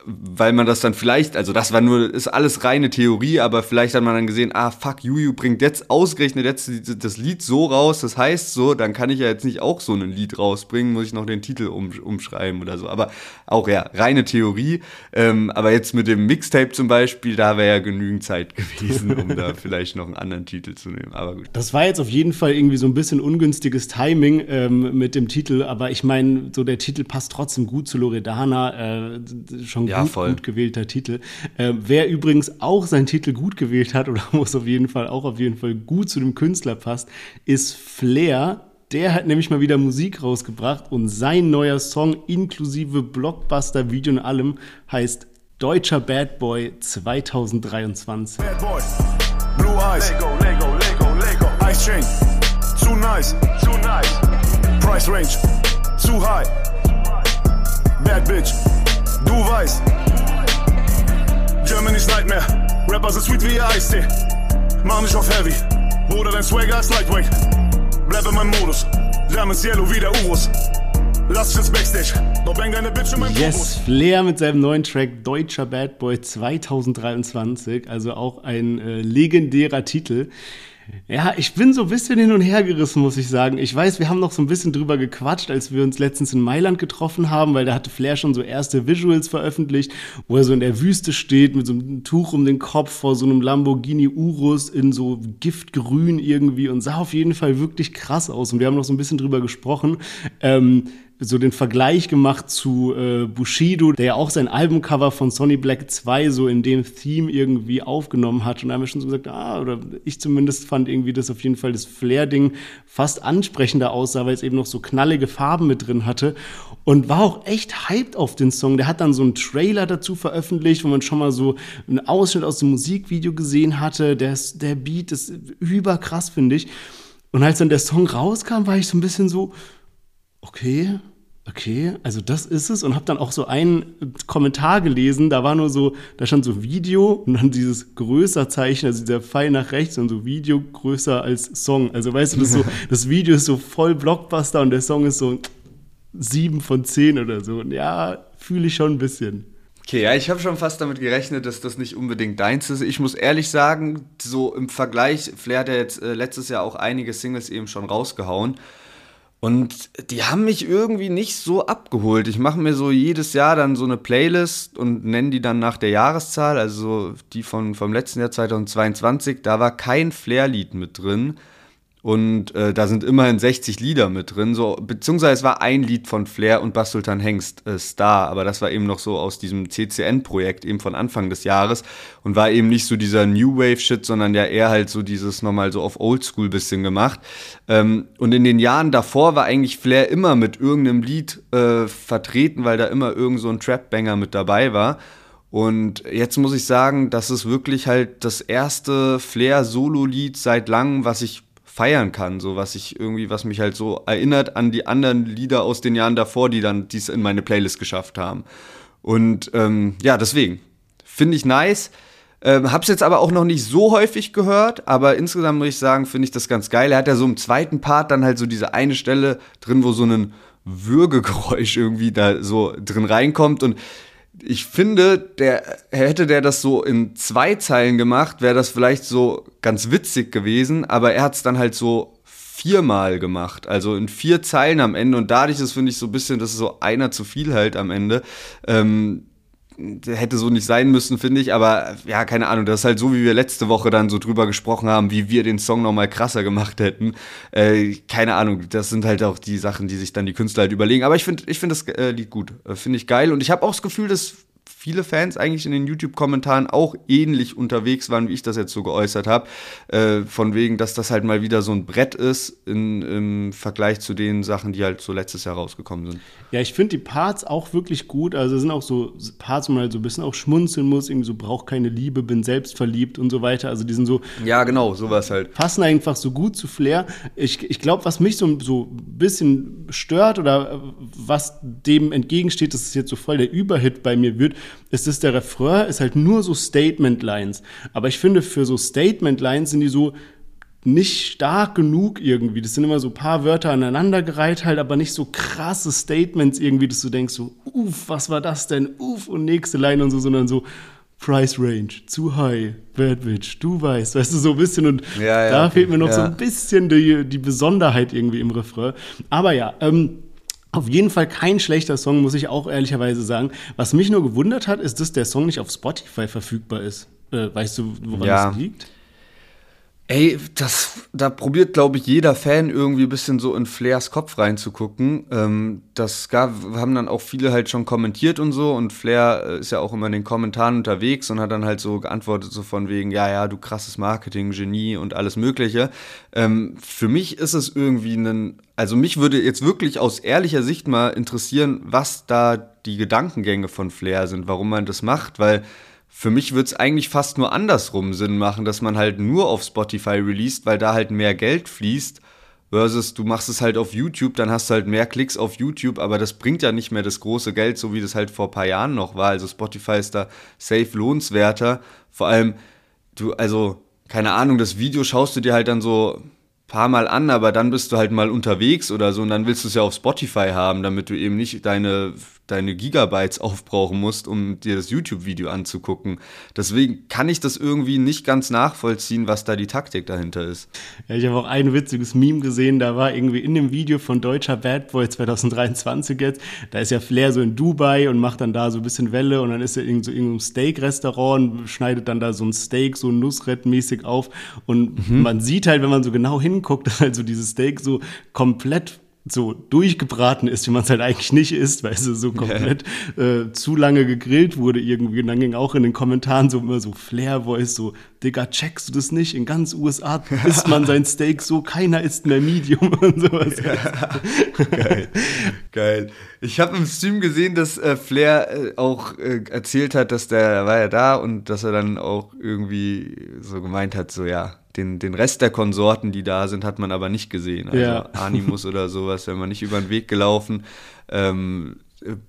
weil man das dann vielleicht, also das war nur, ist alles reine Theorie, aber vielleicht hat man dann gesehen, ah fuck, Juju bringt jetzt ausgerechnet jetzt das Lied so raus, das heißt so, dann kann ich ja jetzt nicht auch so ein Lied rausbringen, muss ich noch den Titel um, umschreiben oder so. Aber auch ja, reine Theorie. Ähm, aber jetzt mit dem Mixtape zum Beispiel, da wäre ja genügend Zeit gewesen, um da <laughs> vielleicht noch einen anderen Titel zu nehmen. Aber gut. Das war jetzt auf jeden Fall irgendwie so ein bisschen ungünstiges Timing ähm, mit dem Titel, aber ich meine, so der Titel passt trotzdem gut zu Loredana, äh, schon ja, gut, gut, gewählter Titel. Äh, wer übrigens auch seinen Titel gut gewählt hat oder <laughs> muss auf jeden Fall auch auf jeden Fall gut zu dem Künstler passt, ist Flair. Der hat nämlich mal wieder Musik rausgebracht und sein neuer Song inklusive Blockbuster-Video und allem heißt Deutscher Bad Boy 2023. Bad Boy, Blue Eyes, Lego, Lego, Lego, Lego, Ice Chain, too nice, too nice, Price Range, too high, Bad Bitch. Du weißt, Germany's Nightmare. Rapper sind sweet wie Eistee. Mach nicht auf Heavy. Bruder, dein Swagger ist Lightweight. Bleib in meinem Modus. Diamonds Yellow wie der Urus. Lass dich ins Backstage. Noch bang deine Bitch in meinem Yes, Flair mit seinem neuen Track Deutscher Bad Boy 2023. Also auch ein äh, legendärer Titel. Ja, ich bin so ein bisschen hin und her gerissen, muss ich sagen. Ich weiß, wir haben noch so ein bisschen drüber gequatscht, als wir uns letztens in Mailand getroffen haben, weil da hatte Flair schon so erste Visuals veröffentlicht, wo er so in der Wüste steht mit so einem Tuch um den Kopf vor so einem Lamborghini Urus in so Giftgrün irgendwie und sah auf jeden Fall wirklich krass aus. Und wir haben noch so ein bisschen drüber gesprochen. Ähm, so den Vergleich gemacht zu äh, Bushido, der ja auch sein Albumcover von Sonny Black 2 so in dem Theme irgendwie aufgenommen hat. Und da haben wir schon so gesagt, ah, oder ich zumindest fand irgendwie, dass auf jeden Fall das Flair-Ding fast ansprechender aussah, weil es eben noch so knallige Farben mit drin hatte. Und war auch echt hyped auf den Song. Der hat dann so einen Trailer dazu veröffentlicht, wo man schon mal so einen Ausschnitt aus dem Musikvideo gesehen hatte. Der, der Beat ist überkrass, finde ich. Und als dann der Song rauskam, war ich so ein bisschen so, okay, okay, also das ist es und habe dann auch so einen Kommentar gelesen, da war nur so, da stand so Video und dann dieses größer Zeichen, also dieser Pfeil nach rechts und so Video größer als Song. Also weißt du, das, so, <laughs> das Video ist so voll Blockbuster und der Song ist so sieben von zehn oder so. Und ja, fühle ich schon ein bisschen. Okay, ja, ich habe schon fast damit gerechnet, dass das nicht unbedingt deins ist. Ich muss ehrlich sagen, so im Vergleich, Flair hat ja jetzt äh, letztes Jahr auch einige Singles eben schon rausgehauen. Und die haben mich irgendwie nicht so abgeholt. Ich mache mir so jedes Jahr dann so eine Playlist und nenne die dann nach der Jahreszahl, also die von, vom letzten Jahr 2022. Da war kein Flair-Lied mit drin. Und äh, da sind immerhin 60 Lieder mit drin. So, beziehungsweise es war ein Lied von Flair und Basultan Hengst, äh, Star, aber das war eben noch so aus diesem CCN-Projekt, eben von Anfang des Jahres und war eben nicht so dieser New Wave-Shit, sondern ja eher halt so dieses nochmal so auf Oldschool bisschen gemacht. Ähm, und in den Jahren davor war eigentlich Flair immer mit irgendeinem Lied äh, vertreten, weil da immer irgend so ein Trap-Banger mit dabei war. Und jetzt muss ich sagen, das ist wirklich halt das erste Flair-Solo-Lied seit langem, was ich feiern kann, so was ich irgendwie, was mich halt so erinnert an die anderen Lieder aus den Jahren davor, die dann dies in meine Playlist geschafft haben. Und ähm, ja, deswegen finde ich nice. Ähm, hab's jetzt aber auch noch nicht so häufig gehört, aber insgesamt muss ich sagen, finde ich das ganz geil. Er hat ja so im zweiten Part dann halt so diese eine Stelle drin, wo so ein Würgegeräusch <laughs> irgendwie da so drin reinkommt und ich finde, der hätte der das so in zwei Zeilen gemacht, wäre das vielleicht so ganz witzig gewesen, aber er hat es dann halt so viermal gemacht, also in vier Zeilen am Ende und dadurch ist finde ich so ein bisschen, das ist so einer zu viel halt am Ende. Ähm, hätte so nicht sein müssen, finde ich, aber ja, keine Ahnung, das ist halt so, wie wir letzte Woche dann so drüber gesprochen haben, wie wir den Song nochmal krasser gemacht hätten. Äh, keine Ahnung, das sind halt auch die Sachen, die sich dann die Künstler halt überlegen. Aber ich finde ich finde das äh, Lied gut, äh, finde ich geil und ich habe auch das Gefühl, dass viele Fans eigentlich in den YouTube-Kommentaren auch ähnlich unterwegs waren, wie ich das jetzt so geäußert habe. Äh, von wegen, dass das halt mal wieder so ein Brett ist in, im Vergleich zu den Sachen, die halt so letztes Jahr rausgekommen sind. Ja, ich finde die Parts auch wirklich gut. Also sind auch so Parts, wo man halt so ein bisschen auch schmunzeln muss, irgendwie so braucht keine Liebe, bin selbst verliebt und so weiter. Also die sind so. Ja, genau, sowas halt. Passen einfach so gut zu Flair. Ich, ich glaube, was mich so, so ein bisschen stört oder was dem entgegensteht, dass es jetzt so voll der Überhit bei mir wird, ist es der Refrain, ist halt nur so Statement-Lines. Aber ich finde, für so Statement-Lines sind die so nicht stark genug irgendwie. Das sind immer so ein paar Wörter aneinandergereiht halt, aber nicht so krasse Statements irgendwie, dass du denkst so, uff, was war das denn? Uff, und nächste Line und so, sondern so, Price Range, zu high, Bad Bitch, du weißt, weißt du, so ein bisschen und ja, ja, da okay. fehlt mir noch ja. so ein bisschen die, die Besonderheit irgendwie im Refrain. Aber ja, ähm, auf jeden Fall kein schlechter Song, muss ich auch ehrlicherweise sagen. Was mich nur gewundert hat, ist, dass der Song nicht auf Spotify verfügbar ist. Äh, weißt du, woran ja. das liegt? Ey, das, da probiert, glaube ich, jeder Fan irgendwie ein bisschen so in Flairs Kopf reinzugucken. Ähm, das gab, haben dann auch viele halt schon kommentiert und so. Und Flair äh, ist ja auch immer in den Kommentaren unterwegs und hat dann halt so geantwortet, so von wegen, ja, ja, du krasses Marketing, Genie und alles Mögliche. Ähm, für mich ist es irgendwie ein, also mich würde jetzt wirklich aus ehrlicher Sicht mal interessieren, was da die Gedankengänge von Flair sind, warum man das macht, weil für mich würde es eigentlich fast nur andersrum Sinn machen, dass man halt nur auf Spotify released, weil da halt mehr Geld fließt, versus du machst es halt auf YouTube, dann hast du halt mehr Klicks auf YouTube, aber das bringt ja nicht mehr das große Geld, so wie das halt vor ein paar Jahren noch war. Also Spotify ist da safe lohnenswerter. Vor allem, du, also, keine Ahnung, das Video schaust du dir halt dann so paar Mal an, aber dann bist du halt mal unterwegs oder so und dann willst du es ja auf Spotify haben, damit du eben nicht deine deine Gigabytes aufbrauchen musst, um dir das YouTube-Video anzugucken. Deswegen kann ich das irgendwie nicht ganz nachvollziehen, was da die Taktik dahinter ist. Ja, ich habe auch ein witziges Meme gesehen, da war irgendwie in dem Video von Deutscher Bad Boy 2023 jetzt, da ist ja Flair so in Dubai und macht dann da so ein bisschen Welle und dann ist er in so irgendeinem Steak-Restaurant und schneidet dann da so ein Steak so Nussret-mäßig auf und mhm. man sieht halt, wenn man so genau hinguckt, dass <laughs> halt so dieses Steak so komplett so durchgebraten ist, wie man es halt eigentlich nicht isst, weil es so komplett äh, zu lange gegrillt wurde irgendwie. Und dann ging auch in den Kommentaren so immer so Flair-Voice, so, Digga, checkst du das nicht? In ganz USA isst man sein Steak so, keiner isst mehr Medium <laughs> und sowas. Ja. Geil. Geil. Ich habe im Stream gesehen, dass äh, Flair äh, auch äh, erzählt hat, dass der war ja da und dass er dann auch irgendwie so gemeint hat, so ja, den, den Rest der Konsorten, die da sind, hat man aber nicht gesehen. Also ja. <laughs> Animus oder sowas, wenn man nicht über den Weg gelaufen. Ähm,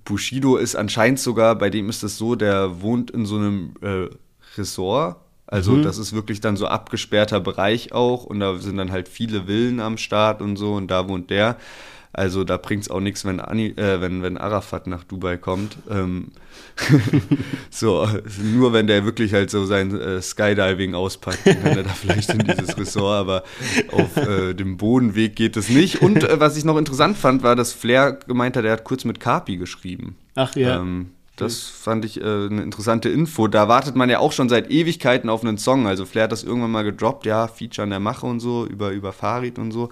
Bushido ist anscheinend sogar, bei dem ist es so, der wohnt in so einem äh, Ressort. Also mhm. das ist wirklich dann so abgesperrter Bereich auch und da sind dann halt viele Villen am Start und so und da wohnt der. Also da bringt es auch nichts, wenn, äh, wenn, wenn Arafat nach Dubai kommt. Ähm, <laughs> so, nur wenn der wirklich halt so sein äh, Skydiving auspackt, dann kann er da vielleicht in dieses Ressort, aber auf äh, dem Bodenweg geht es nicht. Und äh, was ich noch interessant fand, war, dass Flair gemeint hat, er hat kurz mit Kapi geschrieben. Ach ja. Ähm, das fand ich äh, eine interessante Info. Da wartet man ja auch schon seit Ewigkeiten auf einen Song. Also Flair hat das irgendwann mal gedroppt, ja, Feature an der Mache und so, über, über Farid und so.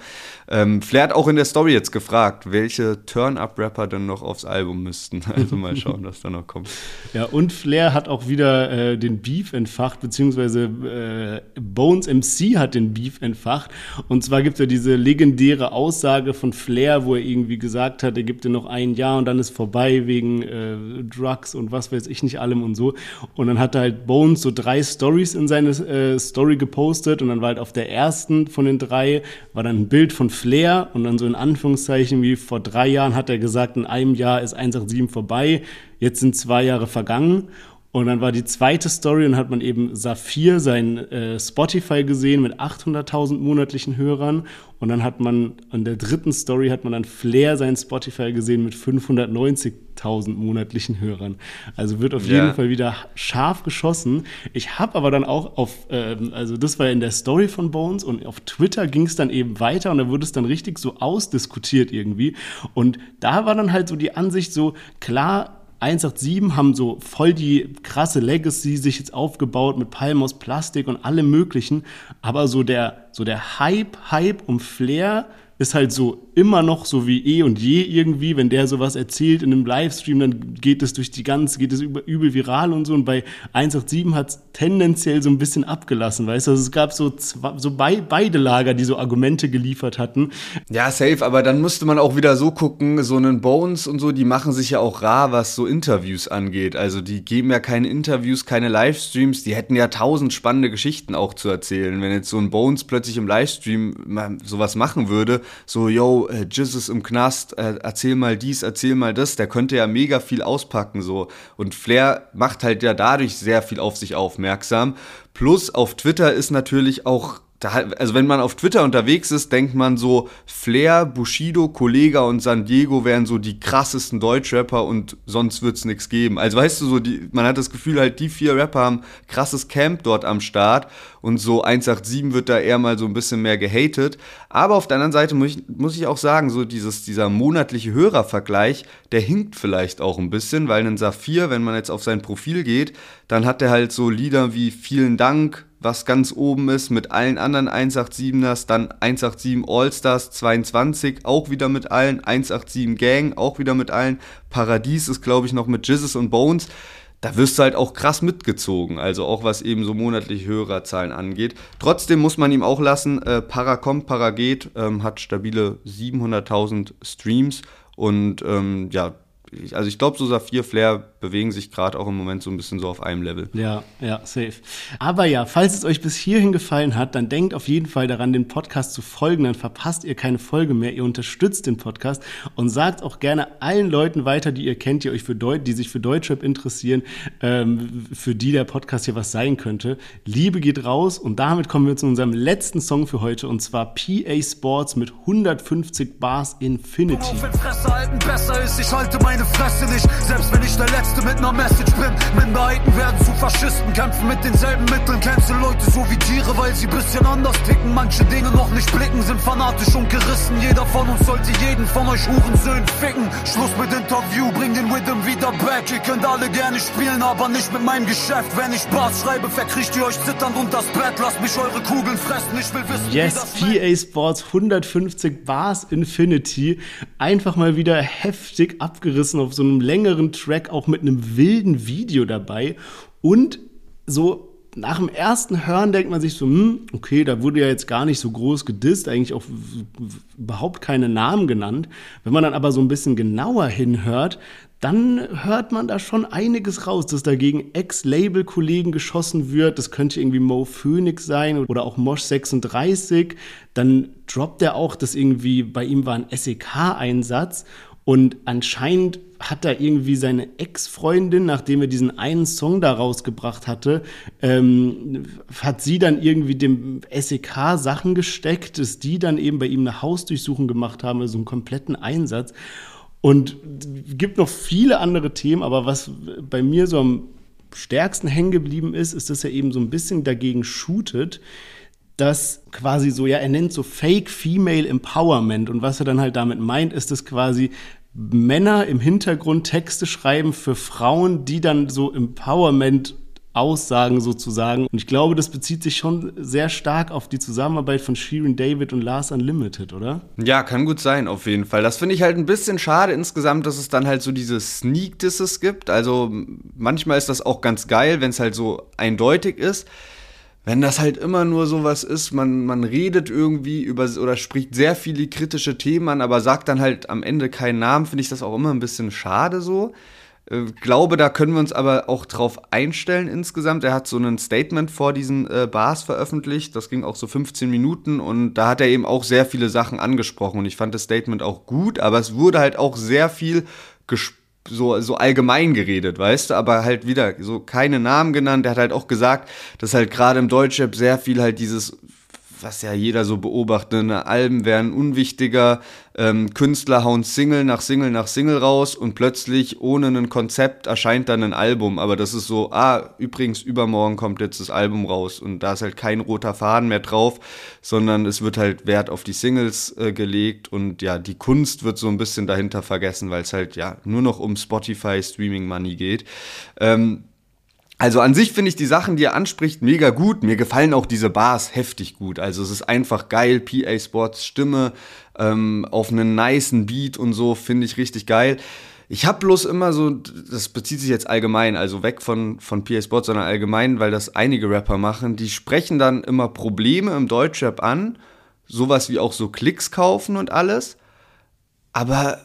Ähm, Flair hat auch in der Story jetzt gefragt, welche Turn-Up-Rapper denn noch aufs Album müssten. <laughs> Also mal schauen, was da noch kommt. Ja, und Flair hat auch wieder äh, den Beef entfacht, beziehungsweise äh, Bones MC hat den Beef entfacht. Und zwar gibt es ja diese legendäre Aussage von Flair, wo er irgendwie gesagt hat, er gibt dir noch ein Jahr und dann ist vorbei wegen äh, Drug Bugs und was weiß ich nicht allem und so. Und dann hat er halt Bones so drei Stories in seine äh, Story gepostet und dann war halt auf der ersten von den drei war dann ein Bild von Flair und dann so in Anführungszeichen wie vor drei Jahren hat er gesagt, in einem Jahr ist 187 vorbei, jetzt sind zwei Jahre vergangen und dann war die zweite Story und hat man eben Saphir, sein äh, Spotify gesehen mit 800.000 monatlichen Hörern. Und dann hat man an der dritten Story hat man dann Flair, sein Spotify gesehen mit 590.000 monatlichen Hörern. Also wird auf ja. jeden Fall wieder scharf geschossen. Ich habe aber dann auch auf, ähm, also das war in der Story von Bones und auf Twitter ging es dann eben weiter und da wurde es dann richtig so ausdiskutiert irgendwie. Und da war dann halt so die Ansicht so, klar, 187 haben so voll die krasse Legacy sich jetzt aufgebaut mit Palmen aus Plastik und allem möglichen, aber so der, so der Hype, Hype um Flair ist halt so immer noch so wie eh und je irgendwie, wenn der sowas erzählt in einem Livestream, dann geht es durch die ganze, geht es übel viral und so. Und bei 187 hat es tendenziell so ein bisschen abgelassen, weißt du? Also es gab so, so bei, beide Lager, die so Argumente geliefert hatten. Ja, safe, aber dann musste man auch wieder so gucken, so einen Bones und so, die machen sich ja auch rar, was so Interviews angeht. Also die geben ja keine Interviews, keine Livestreams, die hätten ja tausend spannende Geschichten auch zu erzählen. Wenn jetzt so ein Bones plötzlich im Livestream sowas machen würde, so, yo, äh, Jesus im Knast, äh, erzähl mal dies, erzähl mal das, der könnte ja mega viel auspacken, so. Und Flair macht halt ja dadurch sehr viel auf sich aufmerksam. Plus auf Twitter ist natürlich auch da, also wenn man auf Twitter unterwegs ist, denkt man so, Flair, Bushido, Kollega und San Diego wären so die krassesten Deutschrapper und sonst wird's nichts geben. Also weißt du, so die, man hat das Gefühl halt, die vier Rapper haben krasses Camp dort am Start und so 187 wird da eher mal so ein bisschen mehr gehatet. Aber auf der anderen Seite muss ich, muss ich auch sagen, so dieses, dieser monatliche Hörervergleich, der hinkt vielleicht auch ein bisschen, weil ein Saphir, wenn man jetzt auf sein Profil geht, dann hat er halt so Lieder wie Vielen Dank, was ganz oben ist, mit allen anderen 187ers, dann 187 Allstars 22, auch wieder mit allen, 187 Gang, auch wieder mit allen, Paradies ist, glaube ich, noch mit Jizzes und Bones. Da wirst du halt auch krass mitgezogen, also auch was eben so monatliche Hörerzahlen angeht. Trotzdem muss man ihm auch lassen, äh, Para kommt, Para geht, ähm, hat stabile 700.000 Streams und ähm, ja, ich, also ich glaube, so Saphir Flair bewegen sich gerade auch im Moment so ein bisschen so auf einem Level. Ja, ja, safe. Aber ja, falls es euch bis hierhin gefallen hat, dann denkt auf jeden Fall daran, den Podcast zu folgen, dann verpasst ihr keine Folge mehr, ihr unterstützt den Podcast und sagt auch gerne allen Leuten weiter, die ihr kennt, die euch für Deut die sich für Deutschrap interessieren, ähm, für die der Podcast hier was sein könnte. Liebe geht raus und damit kommen wir zu unserem letzten Song für heute und zwar PA Sports mit 150 Bars Infinity. Auf, Fresse halten besser ist, ich halte mein meine Fresse nicht, selbst wenn ich der Letzte mit ner Message bin. Minderheiten werden zu Faschisten, kämpfen mit denselben Mitteln. Kennst du Leute so wie Tiere, weil sie bisschen anders ticken. Manche Dinge noch nicht blicken, sind fanatisch und gerissen. Jeder von uns sollte jeden von euch Hurensöhnen ficken. Schluss mit Interview, bring den Rhythm wieder back. Ihr könnt alle gerne spielen, aber nicht mit meinem Geschäft. Wenn ich Bars schreibe, verkriecht ihr euch zitternd unter das Bett. Lasst mich eure Kugeln fressen, ich will wissen, yes, wie das PA Sports 150 Bars Infinity. Einfach mal wieder heftig abgerissen auf so einem längeren Track, auch mit einem wilden Video dabei. Und so nach dem ersten Hören denkt man sich so, hm, okay, da wurde ja jetzt gar nicht so groß gedisst, eigentlich auch überhaupt keine Namen genannt. Wenn man dann aber so ein bisschen genauer hinhört, dann hört man da schon einiges raus, dass dagegen Ex-Label-Kollegen geschossen wird. Das könnte irgendwie Mo Phoenix sein oder auch Mosh 36. Dann droppt er auch, dass irgendwie bei ihm war ein SEK-Einsatz und anscheinend hat da irgendwie seine Ex-Freundin, nachdem er diesen einen Song da rausgebracht hatte, ähm, hat sie dann irgendwie dem SEK Sachen gesteckt, dass die dann eben bei ihm eine Hausdurchsuchung gemacht haben, also einen kompletten Einsatz. Und gibt noch viele andere Themen, aber was bei mir so am stärksten hängen geblieben ist, ist, dass er eben so ein bisschen dagegen shootet, dass quasi so, ja, er nennt so Fake Female Empowerment. Und was er dann halt damit meint, ist, dass quasi Männer im Hintergrund Texte schreiben für Frauen, die dann so Empowerment Aussagen sozusagen. Und ich glaube, das bezieht sich schon sehr stark auf die Zusammenarbeit von Shirin David und Lars Unlimited, oder? Ja, kann gut sein, auf jeden Fall. Das finde ich halt ein bisschen schade insgesamt, dass es dann halt so diese Sneak-Disses gibt. Also manchmal ist das auch ganz geil, wenn es halt so eindeutig ist wenn das halt immer nur sowas ist, man, man redet irgendwie über oder spricht sehr viele kritische Themen an, aber sagt dann halt am Ende keinen Namen, finde ich das auch immer ein bisschen schade so. Äh, glaube, da können wir uns aber auch drauf einstellen insgesamt. Er hat so ein Statement vor diesen äh, Bars veröffentlicht, das ging auch so 15 Minuten und da hat er eben auch sehr viele Sachen angesprochen und ich fand das Statement auch gut, aber es wurde halt auch sehr viel gesprochen so, so allgemein geredet, weißt du, aber halt wieder so keine Namen genannt. Er hat halt auch gesagt, dass halt gerade im Deutschrap sehr viel halt dieses was ja jeder so beobachtet, ne? Alben werden unwichtiger, ähm, Künstler hauen Single nach Single nach Single raus und plötzlich ohne ein Konzept erscheint dann ein Album. Aber das ist so, ah, übrigens, übermorgen kommt jetzt das Album raus und da ist halt kein roter Faden mehr drauf, sondern es wird halt Wert auf die Singles äh, gelegt und ja, die Kunst wird so ein bisschen dahinter vergessen, weil es halt ja nur noch um Spotify Streaming Money geht. Ähm, also an sich finde ich die Sachen, die er anspricht, mega gut. Mir gefallen auch diese Bars heftig gut. Also es ist einfach geil. PA Sports Stimme ähm, auf einen niceen Beat und so finde ich richtig geil. Ich habe bloß immer so, das bezieht sich jetzt allgemein, also weg von, von PA Sports, sondern allgemein, weil das einige Rapper machen, die sprechen dann immer Probleme im Deutschrap an, sowas wie auch so Klicks kaufen und alles. Aber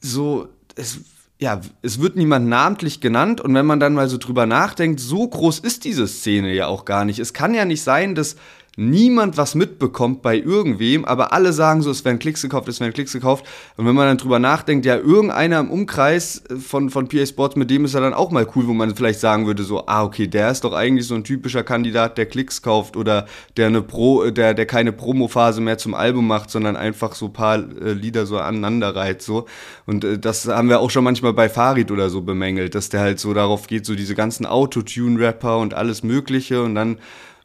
so, es ja, es wird niemand namentlich genannt und wenn man dann mal so drüber nachdenkt, so groß ist diese Szene ja auch gar nicht. Es kann ja nicht sein, dass niemand was mitbekommt bei irgendwem, aber alle sagen so, es werden Klicks gekauft, es werden Klicks gekauft. Und wenn man dann drüber nachdenkt, ja, irgendeiner im Umkreis von, von PA Sports, mit dem ist er dann auch mal cool, wo man vielleicht sagen würde, so, ah, okay, der ist doch eigentlich so ein typischer Kandidat, der Klicks kauft oder der eine Pro, der, der keine Promophase mehr zum Album macht, sondern einfach so paar äh, Lieder so aneinander reiht, so. Und äh, das haben wir auch schon manchmal bei Farid oder so bemängelt, dass der halt so darauf geht, so diese ganzen Autotune-Rapper und alles Mögliche und dann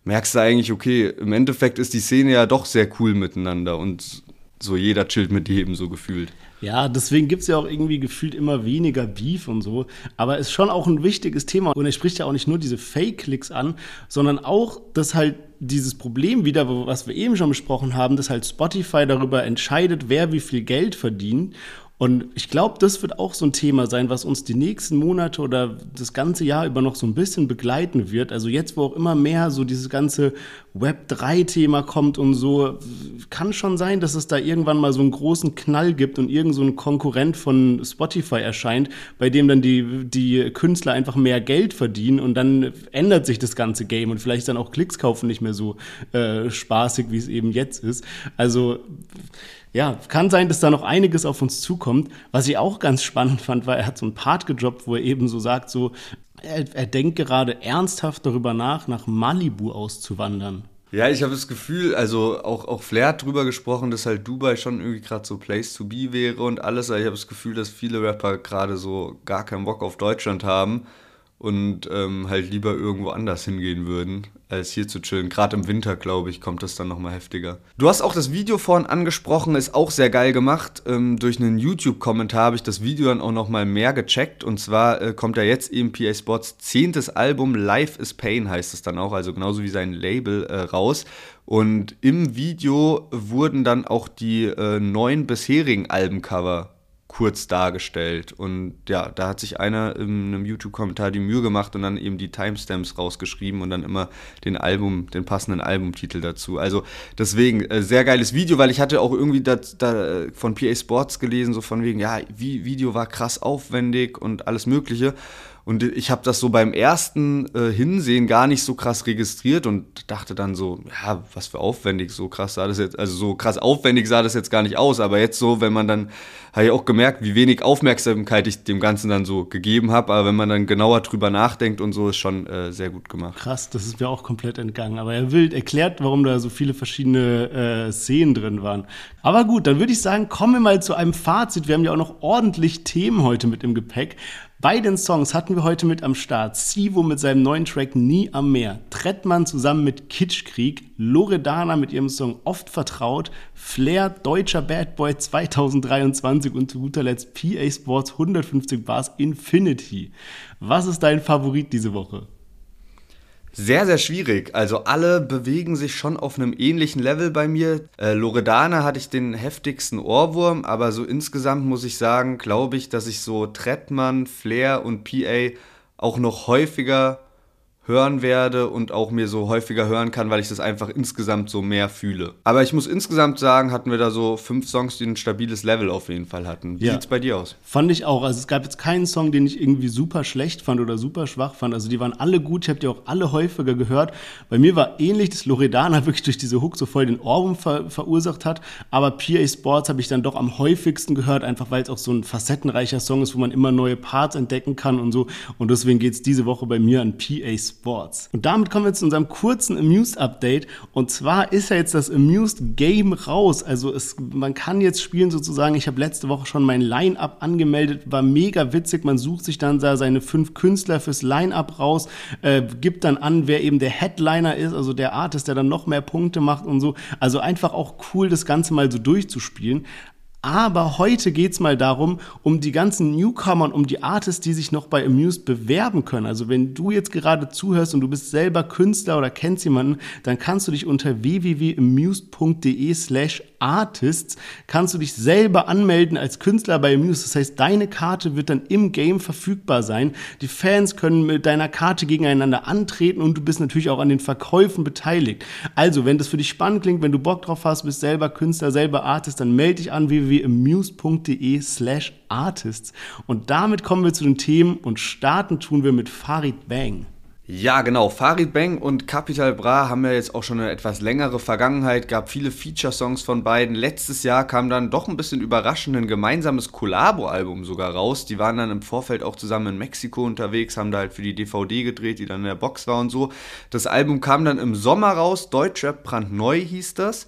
merkst du eigentlich, okay, im Endeffekt ist die Szene ja doch sehr cool miteinander und so jeder chillt mit jedem so gefühlt. Ja, deswegen gibt es ja auch irgendwie gefühlt immer weniger Beef und so. Aber ist schon auch ein wichtiges Thema. Und er spricht ja auch nicht nur diese Fake-Klicks an, sondern auch, dass halt dieses Problem wieder, was wir eben schon besprochen haben, dass halt Spotify darüber entscheidet, wer wie viel Geld verdient. Und ich glaube, das wird auch so ein Thema sein, was uns die nächsten Monate oder das ganze Jahr über noch so ein bisschen begleiten wird. Also jetzt, wo auch immer mehr so dieses ganze Web3-Thema kommt und so, kann schon sein, dass es da irgendwann mal so einen großen Knall gibt und irgend so ein Konkurrent von Spotify erscheint, bei dem dann die, die Künstler einfach mehr Geld verdienen und dann ändert sich das ganze Game und vielleicht dann auch Klicks kaufen nicht mehr so äh, spaßig, wie es eben jetzt ist. Also ja, kann sein, dass da noch einiges auf uns zukommt. Was ich auch ganz spannend fand, war, er hat so einen Part gejobbt, wo er eben so sagt, so, er, er denkt gerade ernsthaft darüber nach, nach Malibu auszuwandern. Ja, ich habe das Gefühl, also auch, auch Flair hat drüber gesprochen, dass halt Dubai schon irgendwie gerade so Place to be wäre und alles. Aber ich habe das Gefühl, dass viele Rapper gerade so gar keinen Bock auf Deutschland haben und ähm, halt lieber irgendwo anders hingehen würden, als hier zu chillen. Gerade im Winter, glaube ich, kommt das dann nochmal heftiger. Du hast auch das Video vorhin angesprochen, ist auch sehr geil gemacht. Ähm, durch einen YouTube-Kommentar habe ich das Video dann auch nochmal mehr gecheckt. Und zwar äh, kommt ja jetzt eben PA Sports zehntes Album, Life is Pain heißt es dann auch, also genauso wie sein Label äh, raus. Und im Video wurden dann auch die äh, neun bisherigen Albencover kurz dargestellt. Und ja, da hat sich einer in einem YouTube-Kommentar die Mühe gemacht und dann eben die Timestamps rausgeschrieben und dann immer den Album, den passenden Albumtitel dazu. Also deswegen, äh, sehr geiles Video, weil ich hatte auch irgendwie das, da von PA Sports gelesen, so von wegen, ja, wie, Video war krass aufwendig und alles Mögliche. Und ich habe das so beim ersten äh, Hinsehen gar nicht so krass registriert und dachte dann so, ja, was für aufwendig, so krass sah das jetzt, also so krass aufwendig sah das jetzt gar nicht aus. Aber jetzt so, wenn man dann, habe ich auch gemerkt, wie wenig Aufmerksamkeit ich dem Ganzen dann so gegeben habe. Aber wenn man dann genauer drüber nachdenkt und so, ist schon äh, sehr gut gemacht. Krass, das ist mir auch komplett entgangen. Aber er will erklärt, warum da so viele verschiedene äh, Szenen drin waren. Aber gut, dann würde ich sagen, kommen wir mal zu einem Fazit. Wir haben ja auch noch ordentlich Themen heute mit im Gepäck. Bei den Songs hatten wir heute mit am Start Sivo mit seinem neuen Track Nie am Meer, Trettmann zusammen mit Kitschkrieg, Loredana mit ihrem Song Oft vertraut, Flair, Deutscher Bad Boy 2023 und zu guter Letzt PA Sports 150 Bars Infinity. Was ist dein Favorit diese Woche? Sehr, sehr schwierig. Also alle bewegen sich schon auf einem ähnlichen Level bei mir. Äh, Loredana hatte ich den heftigsten Ohrwurm, aber so insgesamt muss ich sagen, glaube ich, dass ich so Trettmann, Flair und PA auch noch häufiger hören werde und auch mir so häufiger hören kann, weil ich das einfach insgesamt so mehr fühle. Aber ich muss insgesamt sagen, hatten wir da so fünf Songs, die ein stabiles Level auf jeden Fall hatten. Wie ja. sieht's bei dir aus? Fand ich auch. Also es gab jetzt keinen Song, den ich irgendwie super schlecht fand oder super schwach fand. Also die waren alle gut. Ich habe die auch alle häufiger gehört. Bei mir war ähnlich, dass Loredana <laughs> wirklich durch diese Hook so voll den Ohrwurm ver verursacht hat. Aber PA Sports habe ich dann doch am häufigsten gehört, einfach weil es auch so ein facettenreicher Song ist, wo man immer neue Parts entdecken kann und so. Und deswegen geht's diese Woche bei mir an PA Sports. Sports. Und damit kommen wir zu unserem kurzen Amused-Update. Und zwar ist ja jetzt das Amused-Game raus. Also es, man kann jetzt spielen sozusagen. Ich habe letzte Woche schon mein Line-Up angemeldet. War mega witzig. Man sucht sich dann da seine fünf Künstler fürs Line-Up raus, äh, gibt dann an, wer eben der Headliner ist, also der Artist, der dann noch mehr Punkte macht und so. Also einfach auch cool, das Ganze mal so durchzuspielen. Aber heute geht's mal darum, um die ganzen Newcomer und um die Artists, die sich noch bei Amused bewerben können. Also wenn du jetzt gerade zuhörst und du bist selber Künstler oder kennst jemanden, dann kannst du dich unter www.amused.de slash artists kannst du dich selber anmelden als Künstler bei Amused. Das heißt, deine Karte wird dann im Game verfügbar sein. Die Fans können mit deiner Karte gegeneinander antreten und du bist natürlich auch an den Verkäufen beteiligt. Also, wenn das für dich spannend klingt, wenn du Bock drauf hast, bist selber Künstler, selber Artist, dann melde dich an www www.amuse.de slash artists. Und damit kommen wir zu den Themen und starten tun wir mit Farid Bang. Ja, genau. Farid Bang und Capital Bra haben ja jetzt auch schon eine etwas längere Vergangenheit, gab viele Feature-Songs von beiden. Letztes Jahr kam dann doch ein bisschen überraschend ein gemeinsames Collabo-Album sogar raus. Die waren dann im Vorfeld auch zusammen in Mexiko unterwegs, haben da halt für die DVD gedreht, die dann in der Box war und so. Das Album kam dann im Sommer raus, Deutschrap brandneu hieß das.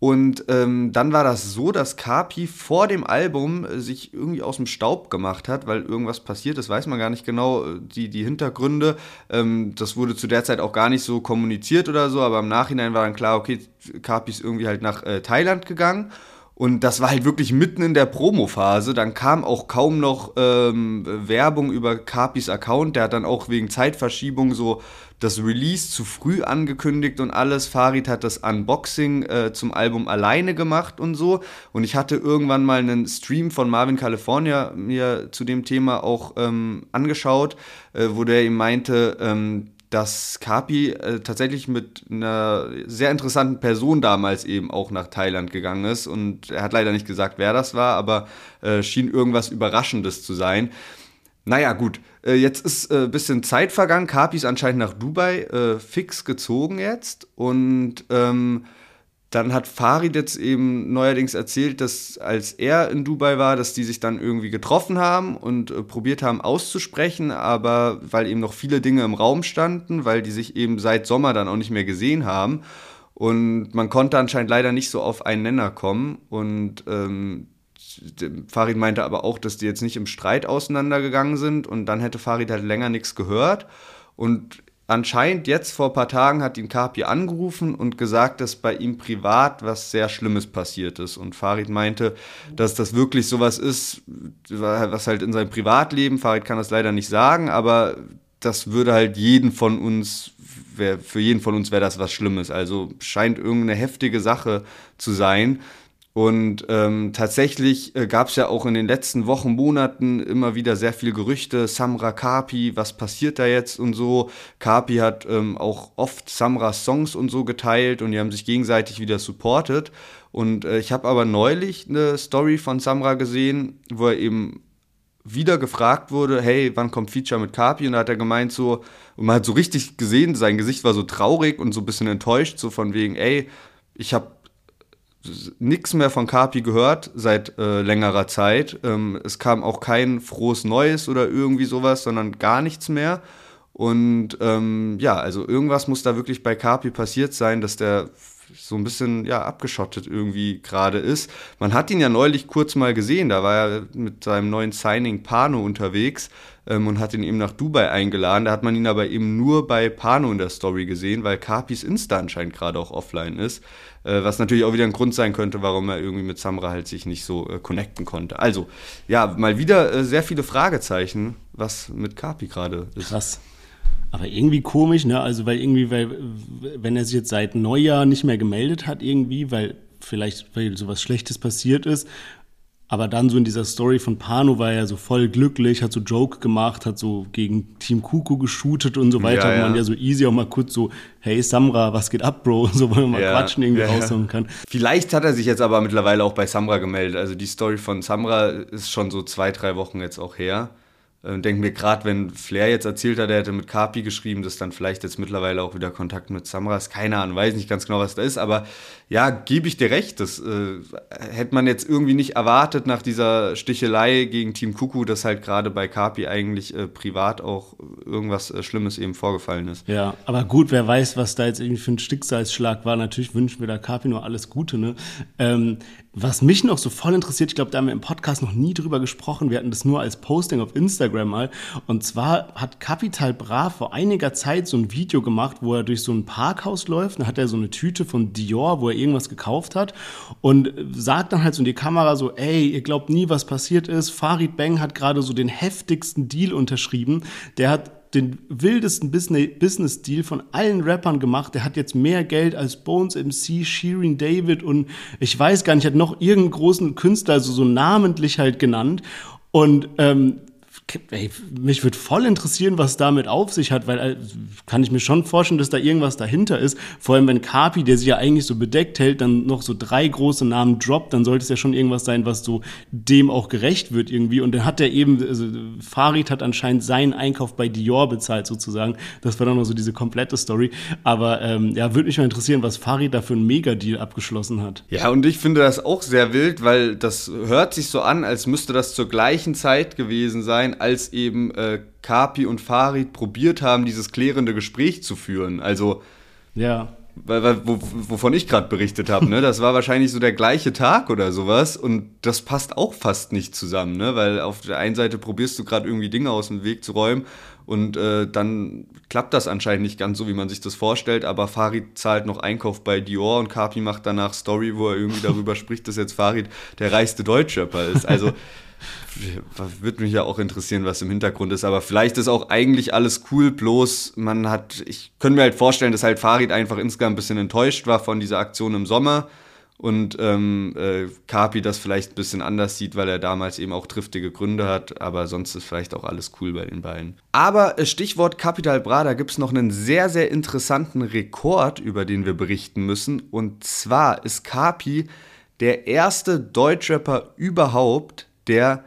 Und ähm, dann war das so, dass Kapi vor dem Album äh, sich irgendwie aus dem Staub gemacht hat, weil irgendwas passiert ist, weiß man gar nicht genau, äh, die, die Hintergründe. Ähm, das wurde zu der Zeit auch gar nicht so kommuniziert oder so, aber im Nachhinein war dann klar, okay, Kapi ist irgendwie halt nach äh, Thailand gegangen. Und das war halt wirklich mitten in der Promo-Phase. Dann kam auch kaum noch ähm, Werbung über Capis Account. Der hat dann auch wegen Zeitverschiebung so das Release zu früh angekündigt und alles. Farid hat das Unboxing äh, zum Album alleine gemacht und so. Und ich hatte irgendwann mal einen Stream von Marvin California mir zu dem Thema auch ähm, angeschaut, äh, wo der ihm meinte, ähm, dass Kapi äh, tatsächlich mit einer sehr interessanten Person damals eben auch nach Thailand gegangen ist. Und er hat leider nicht gesagt, wer das war, aber äh, schien irgendwas Überraschendes zu sein. Naja, gut. Äh, jetzt ist ein äh, bisschen Zeit vergangen. Kapi ist anscheinend nach Dubai äh, fix gezogen jetzt. Und ähm, dann hat Farid jetzt eben neuerdings erzählt, dass als er in Dubai war, dass die sich dann irgendwie getroffen haben und äh, probiert haben auszusprechen, aber weil eben noch viele Dinge im Raum standen, weil die sich eben seit Sommer dann auch nicht mehr gesehen haben. Und man konnte anscheinend leider nicht so auf einen Nenner kommen. Und ähm, Farid meinte aber auch, dass die jetzt nicht im Streit auseinandergegangen sind. Und dann hätte Farid halt länger nichts gehört. Und anscheinend jetzt vor ein paar Tagen hat ihn Kapi angerufen und gesagt, dass bei ihm privat was sehr Schlimmes passiert ist. Und Farid meinte, dass das wirklich sowas ist, was halt in seinem Privatleben, Farid kann das leider nicht sagen, aber das würde halt jeden von uns, wär, für jeden von uns wäre das was Schlimmes. Also scheint irgendeine heftige Sache zu sein. Und ähm, tatsächlich äh, gab es ja auch in den letzten Wochen, Monaten immer wieder sehr viele Gerüchte, Samra Kapi, was passiert da jetzt und so. Kapi hat ähm, auch oft Samras Songs und so geteilt und die haben sich gegenseitig wieder supportet. Und äh, ich habe aber neulich eine Story von Samra gesehen, wo er eben wieder gefragt wurde, hey, wann kommt Feature mit Kapi? Und da hat er gemeint so, und man hat so richtig gesehen, sein Gesicht war so traurig und so ein bisschen enttäuscht, so von wegen, ey, ich habe nichts mehr von Kapi gehört seit äh, längerer Zeit. Ähm, es kam auch kein frohes Neues oder irgendwie sowas, sondern gar nichts mehr. Und ähm, ja, also irgendwas muss da wirklich bei Kapi passiert sein, dass der so ein bisschen ja abgeschottet irgendwie gerade ist. Man hat ihn ja neulich kurz mal gesehen, da war er mit seinem neuen Signing Pano unterwegs ähm, und hat ihn eben nach Dubai eingeladen. Da hat man ihn aber eben nur bei Pano in der Story gesehen, weil Capis Insta anscheinend gerade auch offline ist. Äh, was natürlich auch wieder ein Grund sein könnte, warum er irgendwie mit Samra halt sich nicht so äh, connecten konnte. Also, ja, mal wieder äh, sehr viele Fragezeichen, was mit Capi gerade ist. Krass. Aber irgendwie komisch, ne? Also, weil irgendwie, weil, wenn er sich jetzt seit Neujahr nicht mehr gemeldet hat, irgendwie, weil vielleicht, weil sowas Schlechtes passiert ist, aber dann so in dieser Story von Pano war er so voll glücklich, hat so Joke gemacht, hat so gegen Team Kuku geshootet und so weiter. Ja, ja. man ja so easy auch mal kurz so, hey Samra, was geht ab, Bro? <laughs> So, weil man mal ja, quatschen irgendwie ja, raushauen kann. Vielleicht hat er sich jetzt aber mittlerweile auch bei Samra gemeldet. Also die Story von Samra ist schon so zwei, drei Wochen jetzt auch her. Äh, denke mir gerade, wenn Flair jetzt erzählt hat, er hätte mit Kapi geschrieben, dass dann vielleicht jetzt mittlerweile auch wieder Kontakt mit Samras, keine Ahnung, weiß nicht ganz genau, was da ist, aber ja, gebe ich dir recht, das äh, hätte man jetzt irgendwie nicht erwartet nach dieser Stichelei gegen Team Kuku, dass halt gerade bei Kapi eigentlich äh, privat auch irgendwas äh, Schlimmes eben vorgefallen ist. Ja, aber gut, wer weiß, was da jetzt irgendwie für ein Schicksalsschlag war, natürlich wünschen wir da Kapi nur alles Gute, ne? Ähm, was mich noch so voll interessiert, ich glaube, da haben wir im Podcast noch nie drüber gesprochen, wir hatten das nur als Posting auf Instagram mal. Und zwar hat Capital Bra vor einiger Zeit so ein Video gemacht, wo er durch so ein Parkhaus läuft. Dann hat er so eine Tüte von Dior, wo er irgendwas gekauft hat und sagt dann halt so in die Kamera so, ey, ihr glaubt nie, was passiert ist. Farid Bang hat gerade so den heftigsten Deal unterschrieben. Der hat den wildesten Business-Deal von allen Rappern gemacht. Der hat jetzt mehr Geld als Bones MC, Shirin David und ich weiß gar nicht, hat noch irgendeinen großen Künstler, also so namentlich halt genannt. Und ähm, ey, mich würde voll interessieren, was damit auf sich hat, weil äh, kann ich mir schon vorstellen, dass da irgendwas dahinter ist. Vor allem, wenn Kapi, der sich ja eigentlich so bedeckt hält, dann noch so drei große Namen droppt, dann sollte es ja schon irgendwas sein, was so dem auch gerecht wird irgendwie. Und dann hat er eben, also Farid hat anscheinend seinen Einkauf bei Dior bezahlt sozusagen. Das war dann noch so diese komplette Story. Aber ähm, ja, würde mich mal interessieren, was Farid da für einen Mega-Deal abgeschlossen hat. Ja, und ich finde das auch sehr wild, weil das hört sich so an, als müsste das zur gleichen Zeit gewesen sein, als eben äh, Kapi und Farid probiert haben, dieses klärende Gespräch zu führen. Also, ja. Weil, weil, wo, wovon ich gerade berichtet habe, ne? <laughs> Das war wahrscheinlich so der gleiche Tag oder sowas und das passt auch fast nicht zusammen, ne? Weil auf der einen Seite probierst du gerade irgendwie Dinge aus dem Weg zu räumen und äh, dann klappt das anscheinend nicht ganz so, wie man sich das vorstellt, aber Farid zahlt noch Einkauf bei Dior und Kapi macht danach Story, wo er irgendwie darüber <laughs> spricht, dass jetzt Farid der reichste Deutschrapper ist. Also <laughs> würde mich ja auch interessieren, was im Hintergrund ist. Aber vielleicht ist auch eigentlich alles cool, bloß man hat, ich könnte mir halt vorstellen, dass halt Farid einfach insgesamt ein bisschen enttäuscht war von dieser Aktion im Sommer und ähm, äh, Kapi das vielleicht ein bisschen anders sieht, weil er damals eben auch triftige Gründe hat, aber sonst ist vielleicht auch alles cool bei den beiden. Aber äh, Stichwort Capital Bra, da gibt es noch einen sehr, sehr interessanten Rekord, über den wir berichten müssen. Und zwar ist Kapi der erste Deutschrapper überhaupt, der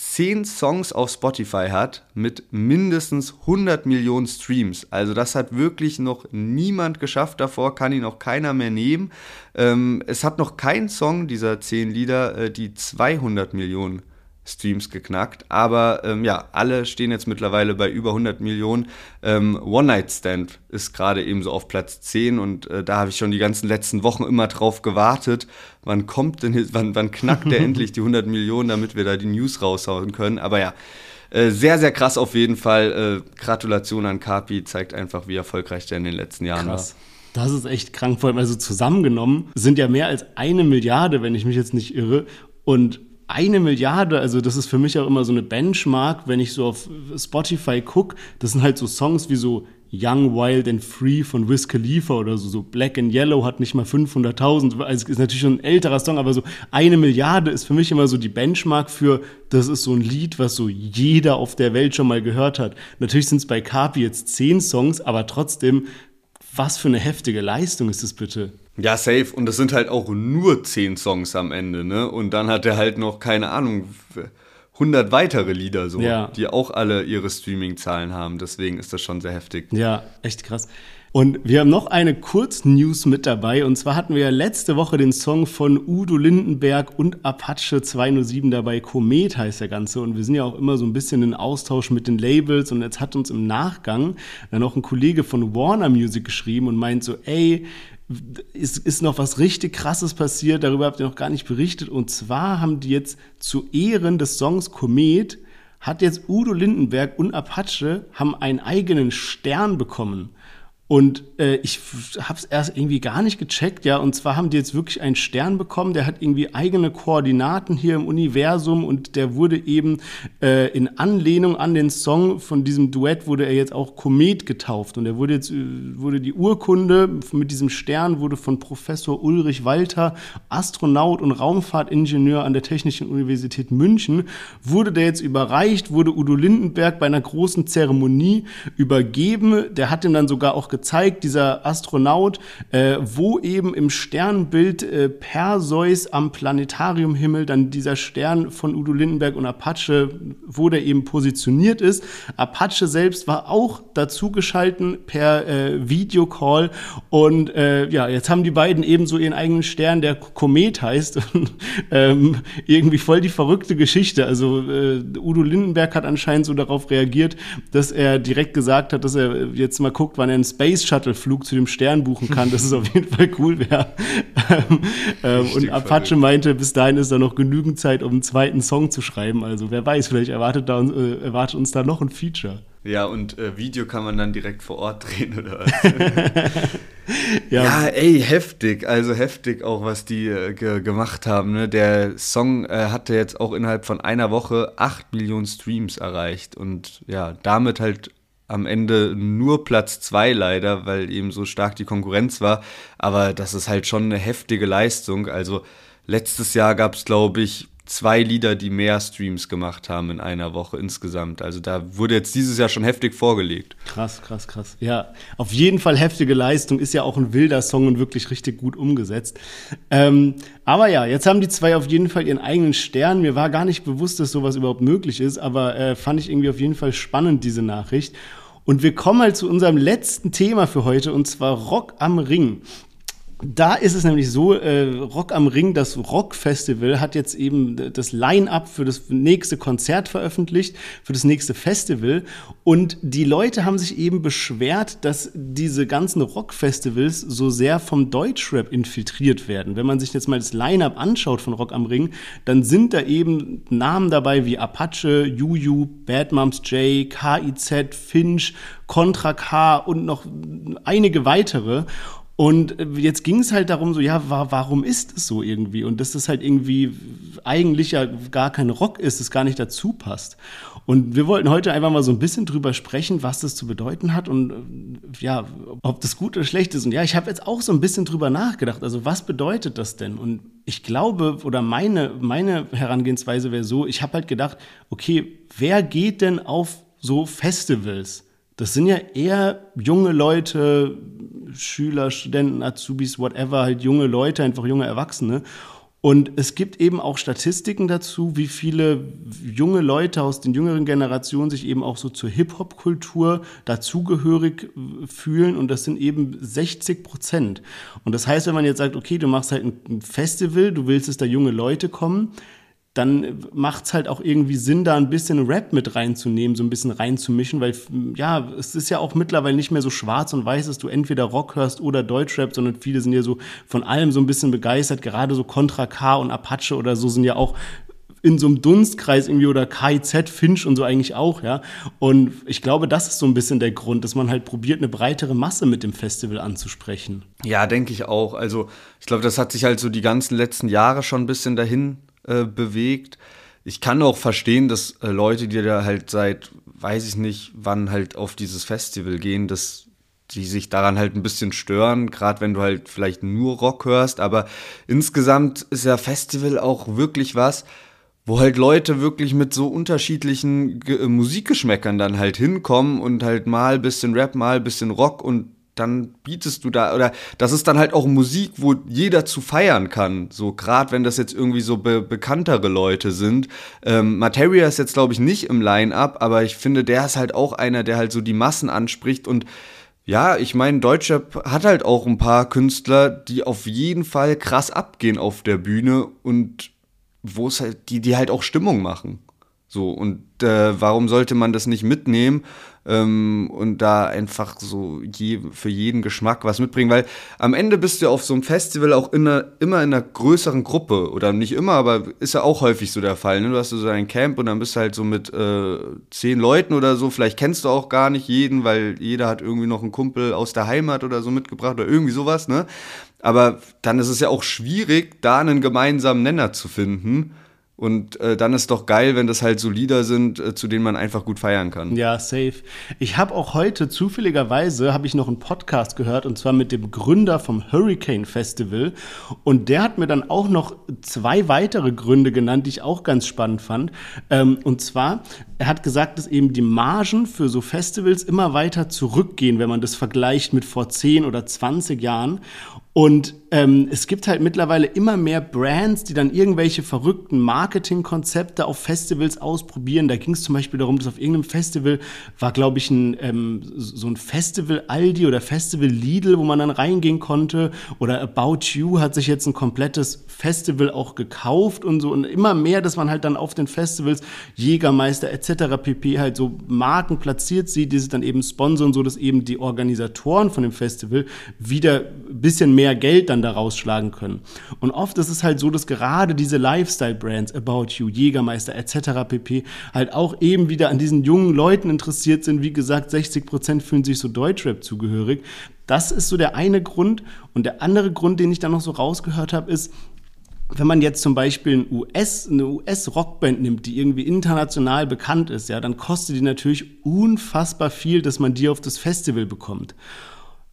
10 Songs auf Spotify hat mit mindestens 100 Millionen Streams. Also das hat wirklich noch niemand geschafft davor, kann ihn auch keiner mehr nehmen. Ähm, es hat noch kein Song dieser 10 Lieder, äh, die 200 Millionen Streams geknackt. Aber ähm, ja, alle stehen jetzt mittlerweile bei über 100 Millionen. Ähm, One Night Stand ist gerade eben so auf Platz 10 und äh, da habe ich schon die ganzen letzten Wochen immer drauf gewartet. Wann kommt denn, wann, wann knackt der <laughs> endlich die 100 Millionen, damit wir da die News raushauen können? Aber ja, äh, sehr, sehr krass auf jeden Fall. Äh, Gratulation an Kapi, zeigt einfach, wie erfolgreich der in den letzten Jahren krass. war. Das ist echt krank, vor allem also zusammengenommen sind ja mehr als eine Milliarde, wenn ich mich jetzt nicht irre. Und eine Milliarde, also das ist für mich auch immer so eine Benchmark, wenn ich so auf Spotify gucke, das sind halt so Songs wie so Young, Wild and Free von Wiz Khalifa oder so, so Black and Yellow hat nicht mal 500.000, also ist natürlich schon ein älterer Song, aber so eine Milliarde ist für mich immer so die Benchmark für, das ist so ein Lied, was so jeder auf der Welt schon mal gehört hat. Natürlich sind es bei Kapi jetzt zehn Songs, aber trotzdem, was für eine heftige Leistung ist das bitte? Ja, safe. Und das sind halt auch nur zehn Songs am Ende, ne? Und dann hat er halt noch, keine Ahnung, 100 weitere Lieder so, ja. die auch alle ihre Streaming-Zahlen haben. Deswegen ist das schon sehr heftig. Ja, echt krass. Und wir haben noch eine Kurznews mit dabei. Und zwar hatten wir ja letzte Woche den Song von Udo Lindenberg und Apache 207 dabei. Komet heißt der Ganze. Und wir sind ja auch immer so ein bisschen in Austausch mit den Labels. Und jetzt hat uns im Nachgang dann auch ein Kollege von Warner Music geschrieben und meint so, ey, ist, ist noch was richtig Krasses passiert, darüber habt ihr noch gar nicht berichtet. Und zwar haben die jetzt zu Ehren des Songs Komet, hat jetzt Udo Lindenberg und Apache haben einen eigenen Stern bekommen. Und äh, ich habe es erst irgendwie gar nicht gecheckt, ja. Und zwar haben die jetzt wirklich einen Stern bekommen, der hat irgendwie eigene Koordinaten hier im Universum und der wurde eben äh, in Anlehnung an den Song von diesem Duett wurde er jetzt auch Komet getauft. Und er wurde jetzt, äh, wurde die Urkunde mit diesem Stern wurde von Professor Ulrich Walter, Astronaut und Raumfahrtingenieur an der Technischen Universität München, wurde der jetzt überreicht, wurde Udo Lindenberg bei einer großen Zeremonie übergeben. Der hat ihm dann sogar auch gezeigt, dieser Astronaut, äh, wo eben im Sternbild äh, Perseus am Planetariumhimmel dann dieser Stern von Udo Lindenberg und Apache, wo der eben positioniert ist. Apache selbst war auch dazu geschalten per äh, Videocall und äh, ja, jetzt haben die beiden eben so ihren eigenen Stern, der Komet heißt. <laughs> ähm, irgendwie voll die verrückte Geschichte. Also äh, Udo Lindenberg hat anscheinend so darauf reagiert, dass er direkt gesagt hat, dass er jetzt mal guckt, wann er einen Space Space Shuttle Flug zu dem Stern buchen kann, dass es auf jeden Fall cool wäre. ähm, ähm und Apache meinte, bis dahin ist da noch genügend Zeit, um einen zweiten Song zu schreiben. Also wer weiß, vielleicht erwartet, da, äh, erwartet uns da noch ein Feature. Ja, und äh, Video kann man dann direkt vor Ort drehen, oder was? <laughs> ja. ja. ey, heftig. Also heftig auch, was die äh, ge gemacht haben. Ne? Der Song äh, hatte jetzt auch innerhalb von einer Woche 8 Millionen Streams erreicht und ja, damit halt am Ende nur Platz zwei leider, weil eben so stark die Konkurrenz war. Aber das ist halt schon eine heftige Leistung. Also letztes Jahr gab es, glaube ich, zwei Lieder, die mehr Streams gemacht haben in einer Woche insgesamt. Also da wurde jetzt dieses Jahr schon heftig vorgelegt. Krass, krass, krass. Ja, auf jeden Fall heftige Leistung. Ist ja auch ein wilder Song und wirklich richtig gut umgesetzt. Ähm, aber ja, jetzt haben die zwei auf jeden Fall ihren eigenen Stern. Mir war gar nicht bewusst, dass sowas überhaupt möglich ist, aber äh, fand ich irgendwie auf jeden Fall spannend, diese Nachricht. Und wir kommen halt zu unserem letzten Thema für heute, und zwar Rock am Ring. Da ist es nämlich so, äh, Rock am Ring, das Rock-Festival, hat jetzt eben das Line-up für das nächste Konzert veröffentlicht, für das nächste Festival. Und die Leute haben sich eben beschwert, dass diese ganzen Rock-Festivals so sehr vom Deutschrap infiltriert werden. Wenn man sich jetzt mal das Line-up anschaut von Rock am Ring, dann sind da eben Namen dabei wie Apache, Juju, Bad Moms J, KIZ, Finch, Contra K und noch einige weitere. Und jetzt ging es halt darum, so, ja, warum ist es so irgendwie? Und dass das halt irgendwie eigentlich ja gar kein Rock ist, es gar nicht dazu passt. Und wir wollten heute einfach mal so ein bisschen drüber sprechen, was das zu bedeuten hat und äh, ja, ob das gut oder schlecht ist. Und ja, ich habe jetzt auch so ein bisschen drüber nachgedacht. Also was bedeutet das denn? Und ich glaube, oder meine, meine Herangehensweise wäre so, ich habe halt gedacht, okay, wer geht denn auf so Festivals? Das sind ja eher junge Leute, Schüler, Studenten, Azubis, whatever, halt junge Leute, einfach junge Erwachsene. Und es gibt eben auch Statistiken dazu, wie viele junge Leute aus den jüngeren Generationen sich eben auch so zur Hip-Hop-Kultur dazugehörig fühlen. Und das sind eben 60 Prozent. Und das heißt, wenn man jetzt sagt, okay, du machst halt ein Festival, du willst, dass da junge Leute kommen, dann macht es halt auch irgendwie Sinn, da ein bisschen Rap mit reinzunehmen, so ein bisschen reinzumischen, weil ja, es ist ja auch mittlerweile nicht mehr so schwarz und weiß, dass du entweder Rock hörst oder Deutschrap, sondern viele sind ja so von allem so ein bisschen begeistert, gerade so Contra K und Apache oder so sind ja auch in so einem Dunstkreis irgendwie oder KIZ, Finch und so eigentlich auch, ja. Und ich glaube, das ist so ein bisschen der Grund, dass man halt probiert, eine breitere Masse mit dem Festival anzusprechen. Ja, denke ich auch. Also ich glaube, das hat sich halt so die ganzen letzten Jahre schon ein bisschen dahin äh, bewegt. Ich kann auch verstehen, dass äh, Leute, die da halt seit, weiß ich nicht, wann halt auf dieses Festival gehen, dass die sich daran halt ein bisschen stören, gerade wenn du halt vielleicht nur Rock hörst, aber insgesamt ist ja Festival auch wirklich was, wo halt Leute wirklich mit so unterschiedlichen Ge äh, Musikgeschmäckern dann halt hinkommen und halt mal bisschen Rap, mal bisschen Rock und dann bietest du da, oder das ist dann halt auch Musik, wo jeder zu feiern kann. So, gerade wenn das jetzt irgendwie so be bekanntere Leute sind. Ähm, Materia ist jetzt, glaube ich, nicht im Line-Up, aber ich finde, der ist halt auch einer, der halt so die Massen anspricht und ja, ich meine, Deutschrap hat halt auch ein paar Künstler, die auf jeden Fall krass abgehen auf der Bühne und wo es halt, die, die halt auch Stimmung machen. So, und äh, warum sollte man das nicht mitnehmen ähm, und da einfach so je, für jeden Geschmack was mitbringen? Weil am Ende bist du auf so einem Festival auch in einer, immer in einer größeren Gruppe. Oder nicht immer, aber ist ja auch häufig so der Fall. Ne? Du hast so ein Camp und dann bist du halt so mit äh, zehn Leuten oder so. Vielleicht kennst du auch gar nicht jeden, weil jeder hat irgendwie noch einen Kumpel aus der Heimat oder so mitgebracht oder irgendwie sowas, ne? Aber dann ist es ja auch schwierig, da einen gemeinsamen Nenner zu finden. Und äh, dann ist doch geil, wenn das halt so Lieder sind, äh, zu denen man einfach gut feiern kann. Ja, safe. Ich habe auch heute zufälligerweise habe ich noch einen Podcast gehört und zwar mit dem Gründer vom Hurricane Festival und der hat mir dann auch noch zwei weitere Gründe genannt, die ich auch ganz spannend fand. Ähm, und zwar er hat gesagt, dass eben die Margen für so Festivals immer weiter zurückgehen, wenn man das vergleicht mit vor 10 oder 20 Jahren. Und ähm, es gibt halt mittlerweile immer mehr Brands, die dann irgendwelche verrückten Marketingkonzepte auf Festivals ausprobieren. Da ging es zum Beispiel darum, dass auf irgendeinem Festival war, glaube ich, ein, ähm, so ein Festival Aldi oder Festival Lidl, wo man dann reingehen konnte. Oder About You hat sich jetzt ein komplettes Festival auch gekauft und so. Und immer mehr, dass man halt dann auf den Festivals Jägermeister etc. pp. halt so Marken platziert sieht, die sich dann eben sponsern, so dass eben die Organisatoren von dem Festival wieder ein bisschen mehr Geld dann daraus schlagen können. Und oft ist es halt so, dass gerade diese Lifestyle-Brands, About You, Jägermeister etc. pp. halt auch eben wieder an diesen jungen Leuten interessiert sind. Wie gesagt, 60 Prozent fühlen sich so Deutschrap zugehörig. Das ist so der eine Grund. Und der andere Grund, den ich dann noch so rausgehört habe, ist, wenn man jetzt zum Beispiel ein US, eine US-Rockband nimmt, die irgendwie international bekannt ist, ja, dann kostet die natürlich unfassbar viel, dass man die auf das Festival bekommt.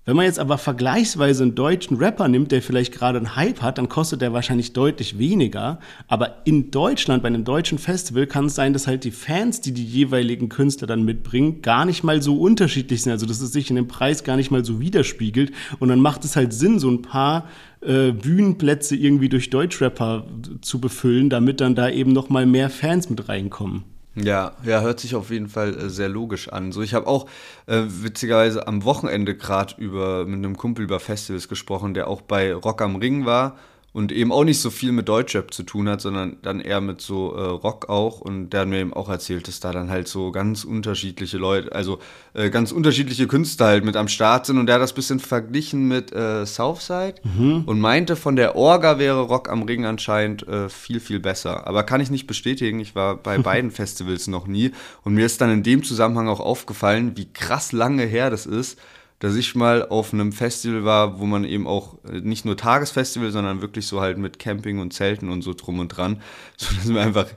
Wenn man jetzt aber vergleichsweise einen deutschen Rapper nimmt, der vielleicht gerade einen Hype hat, dann kostet der wahrscheinlich deutlich weniger. Aber in Deutschland, bei einem deutschen Festival, kann es sein, dass halt die Fans, die die jeweiligen Künstler dann mitbringen, gar nicht mal so unterschiedlich sind. Also dass es sich in dem Preis gar nicht mal so widerspiegelt. Und dann macht es halt Sinn, so ein paar äh, Bühnenplätze irgendwie durch Deutschrapper zu befüllen, damit dann da eben noch mal mehr Fans mit reinkommen. Ja, ja, hört sich auf jeden Fall äh, sehr logisch an. So, ich habe auch äh, witzigerweise am Wochenende gerade über mit einem Kumpel über Festivals gesprochen, der auch bei Rock am Ring war und eben auch nicht so viel mit Deutschrap zu tun hat, sondern dann eher mit so äh, Rock auch. Und der hat mir eben auch erzählt, dass da dann halt so ganz unterschiedliche Leute, also äh, ganz unterschiedliche Künstler halt mit am Start sind. Und der hat das bisschen verglichen mit äh, Southside mhm. und meinte, von der Orga wäre Rock am Ring anscheinend äh, viel, viel besser. Aber kann ich nicht bestätigen. Ich war bei <laughs> beiden Festivals noch nie. Und mir ist dann in dem Zusammenhang auch aufgefallen, wie krass lange her das ist dass ich mal auf einem Festival war, wo man eben auch äh, nicht nur Tagesfestival, sondern wirklich so halt mit Camping und Zelten und so drum und dran, <laughs> so dass mir einfach,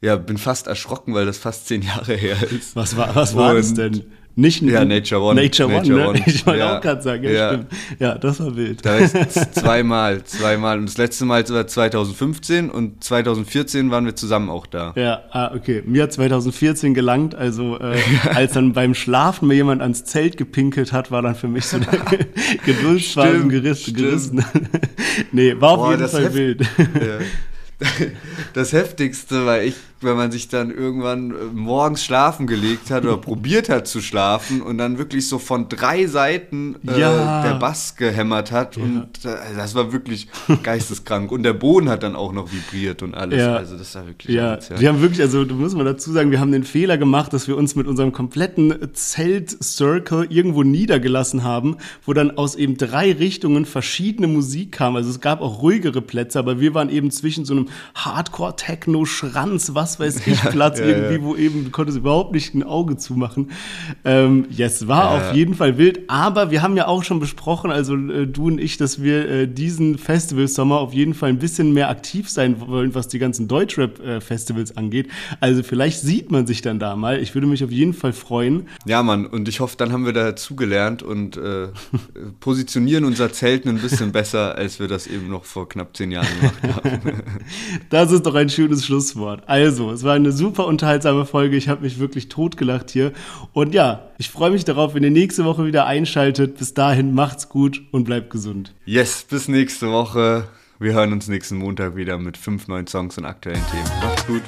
ja, bin fast erschrocken, weil das fast zehn Jahre her ist. Was war, was war das denn? Nicht ja, Nature One. Nature, Nature One, ne? Ich wollte ja. auch gerade sagen, ja, ja, stimmt. Ja, das war wild. Da ist <laughs> zweimal, zweimal. Und das letzte Mal war 2015 und 2014 waren wir zusammen auch da. Ja, ah, okay. Mir hat 2014 gelangt, also äh, <laughs> als dann beim Schlafen mir jemand ans Zelt gepinkelt hat, war dann für mich so der <laughs> Geduldsfaden gerissen. gerissen. nee, war auf Boah, jeden Fall wild. Ja das Heftigste, weil ich wenn man sich dann irgendwann äh, morgens schlafen gelegt hat oder <laughs> probiert hat zu schlafen und dann wirklich so von drei Seiten äh, ja. der Bass gehämmert hat. Ja. Und äh, das war wirklich geisteskrank. Und der Boden hat dann auch noch vibriert und alles. Ja. Also das war wirklich. Ja, alles, wir haben wirklich, also da muss man dazu sagen, wir haben den Fehler gemacht, dass wir uns mit unserem kompletten Zelt-Circle irgendwo niedergelassen haben, wo dann aus eben drei Richtungen verschiedene Musik kam. Also es gab auch ruhigere Plätze, aber wir waren eben zwischen so einem Hardcore-Techno-Schranz, was weiß <laughs> ich, Platz ja, irgendwie, ja. wo eben du konntest überhaupt nicht ein Auge zumachen. Ähm, yes, war ja. auf jeden Fall wild, aber wir haben ja auch schon besprochen, also äh, du und ich, dass wir äh, diesen Festivalsommer auf jeden Fall ein bisschen mehr aktiv sein wollen, was die ganzen Deutschrap-Festivals äh, angeht. Also vielleicht sieht man sich dann da mal. Ich würde mich auf jeden Fall freuen. Ja, Mann, und ich hoffe, dann haben wir dazugelernt und äh, <laughs> positionieren unser Zelt ein bisschen besser, als wir das eben noch vor knapp zehn Jahren gemacht haben. <laughs> das ist doch ein schönes Schlusswort. Also, es war eine super unterhaltsame Folge. Ich habe mich wirklich totgelacht hier. Und ja, ich freue mich darauf, wenn ihr nächste Woche wieder einschaltet. Bis dahin, macht's gut und bleibt gesund. Yes, bis nächste Woche. Wir hören uns nächsten Montag wieder mit fünf neuen Songs und aktuellen Themen. Macht's gut.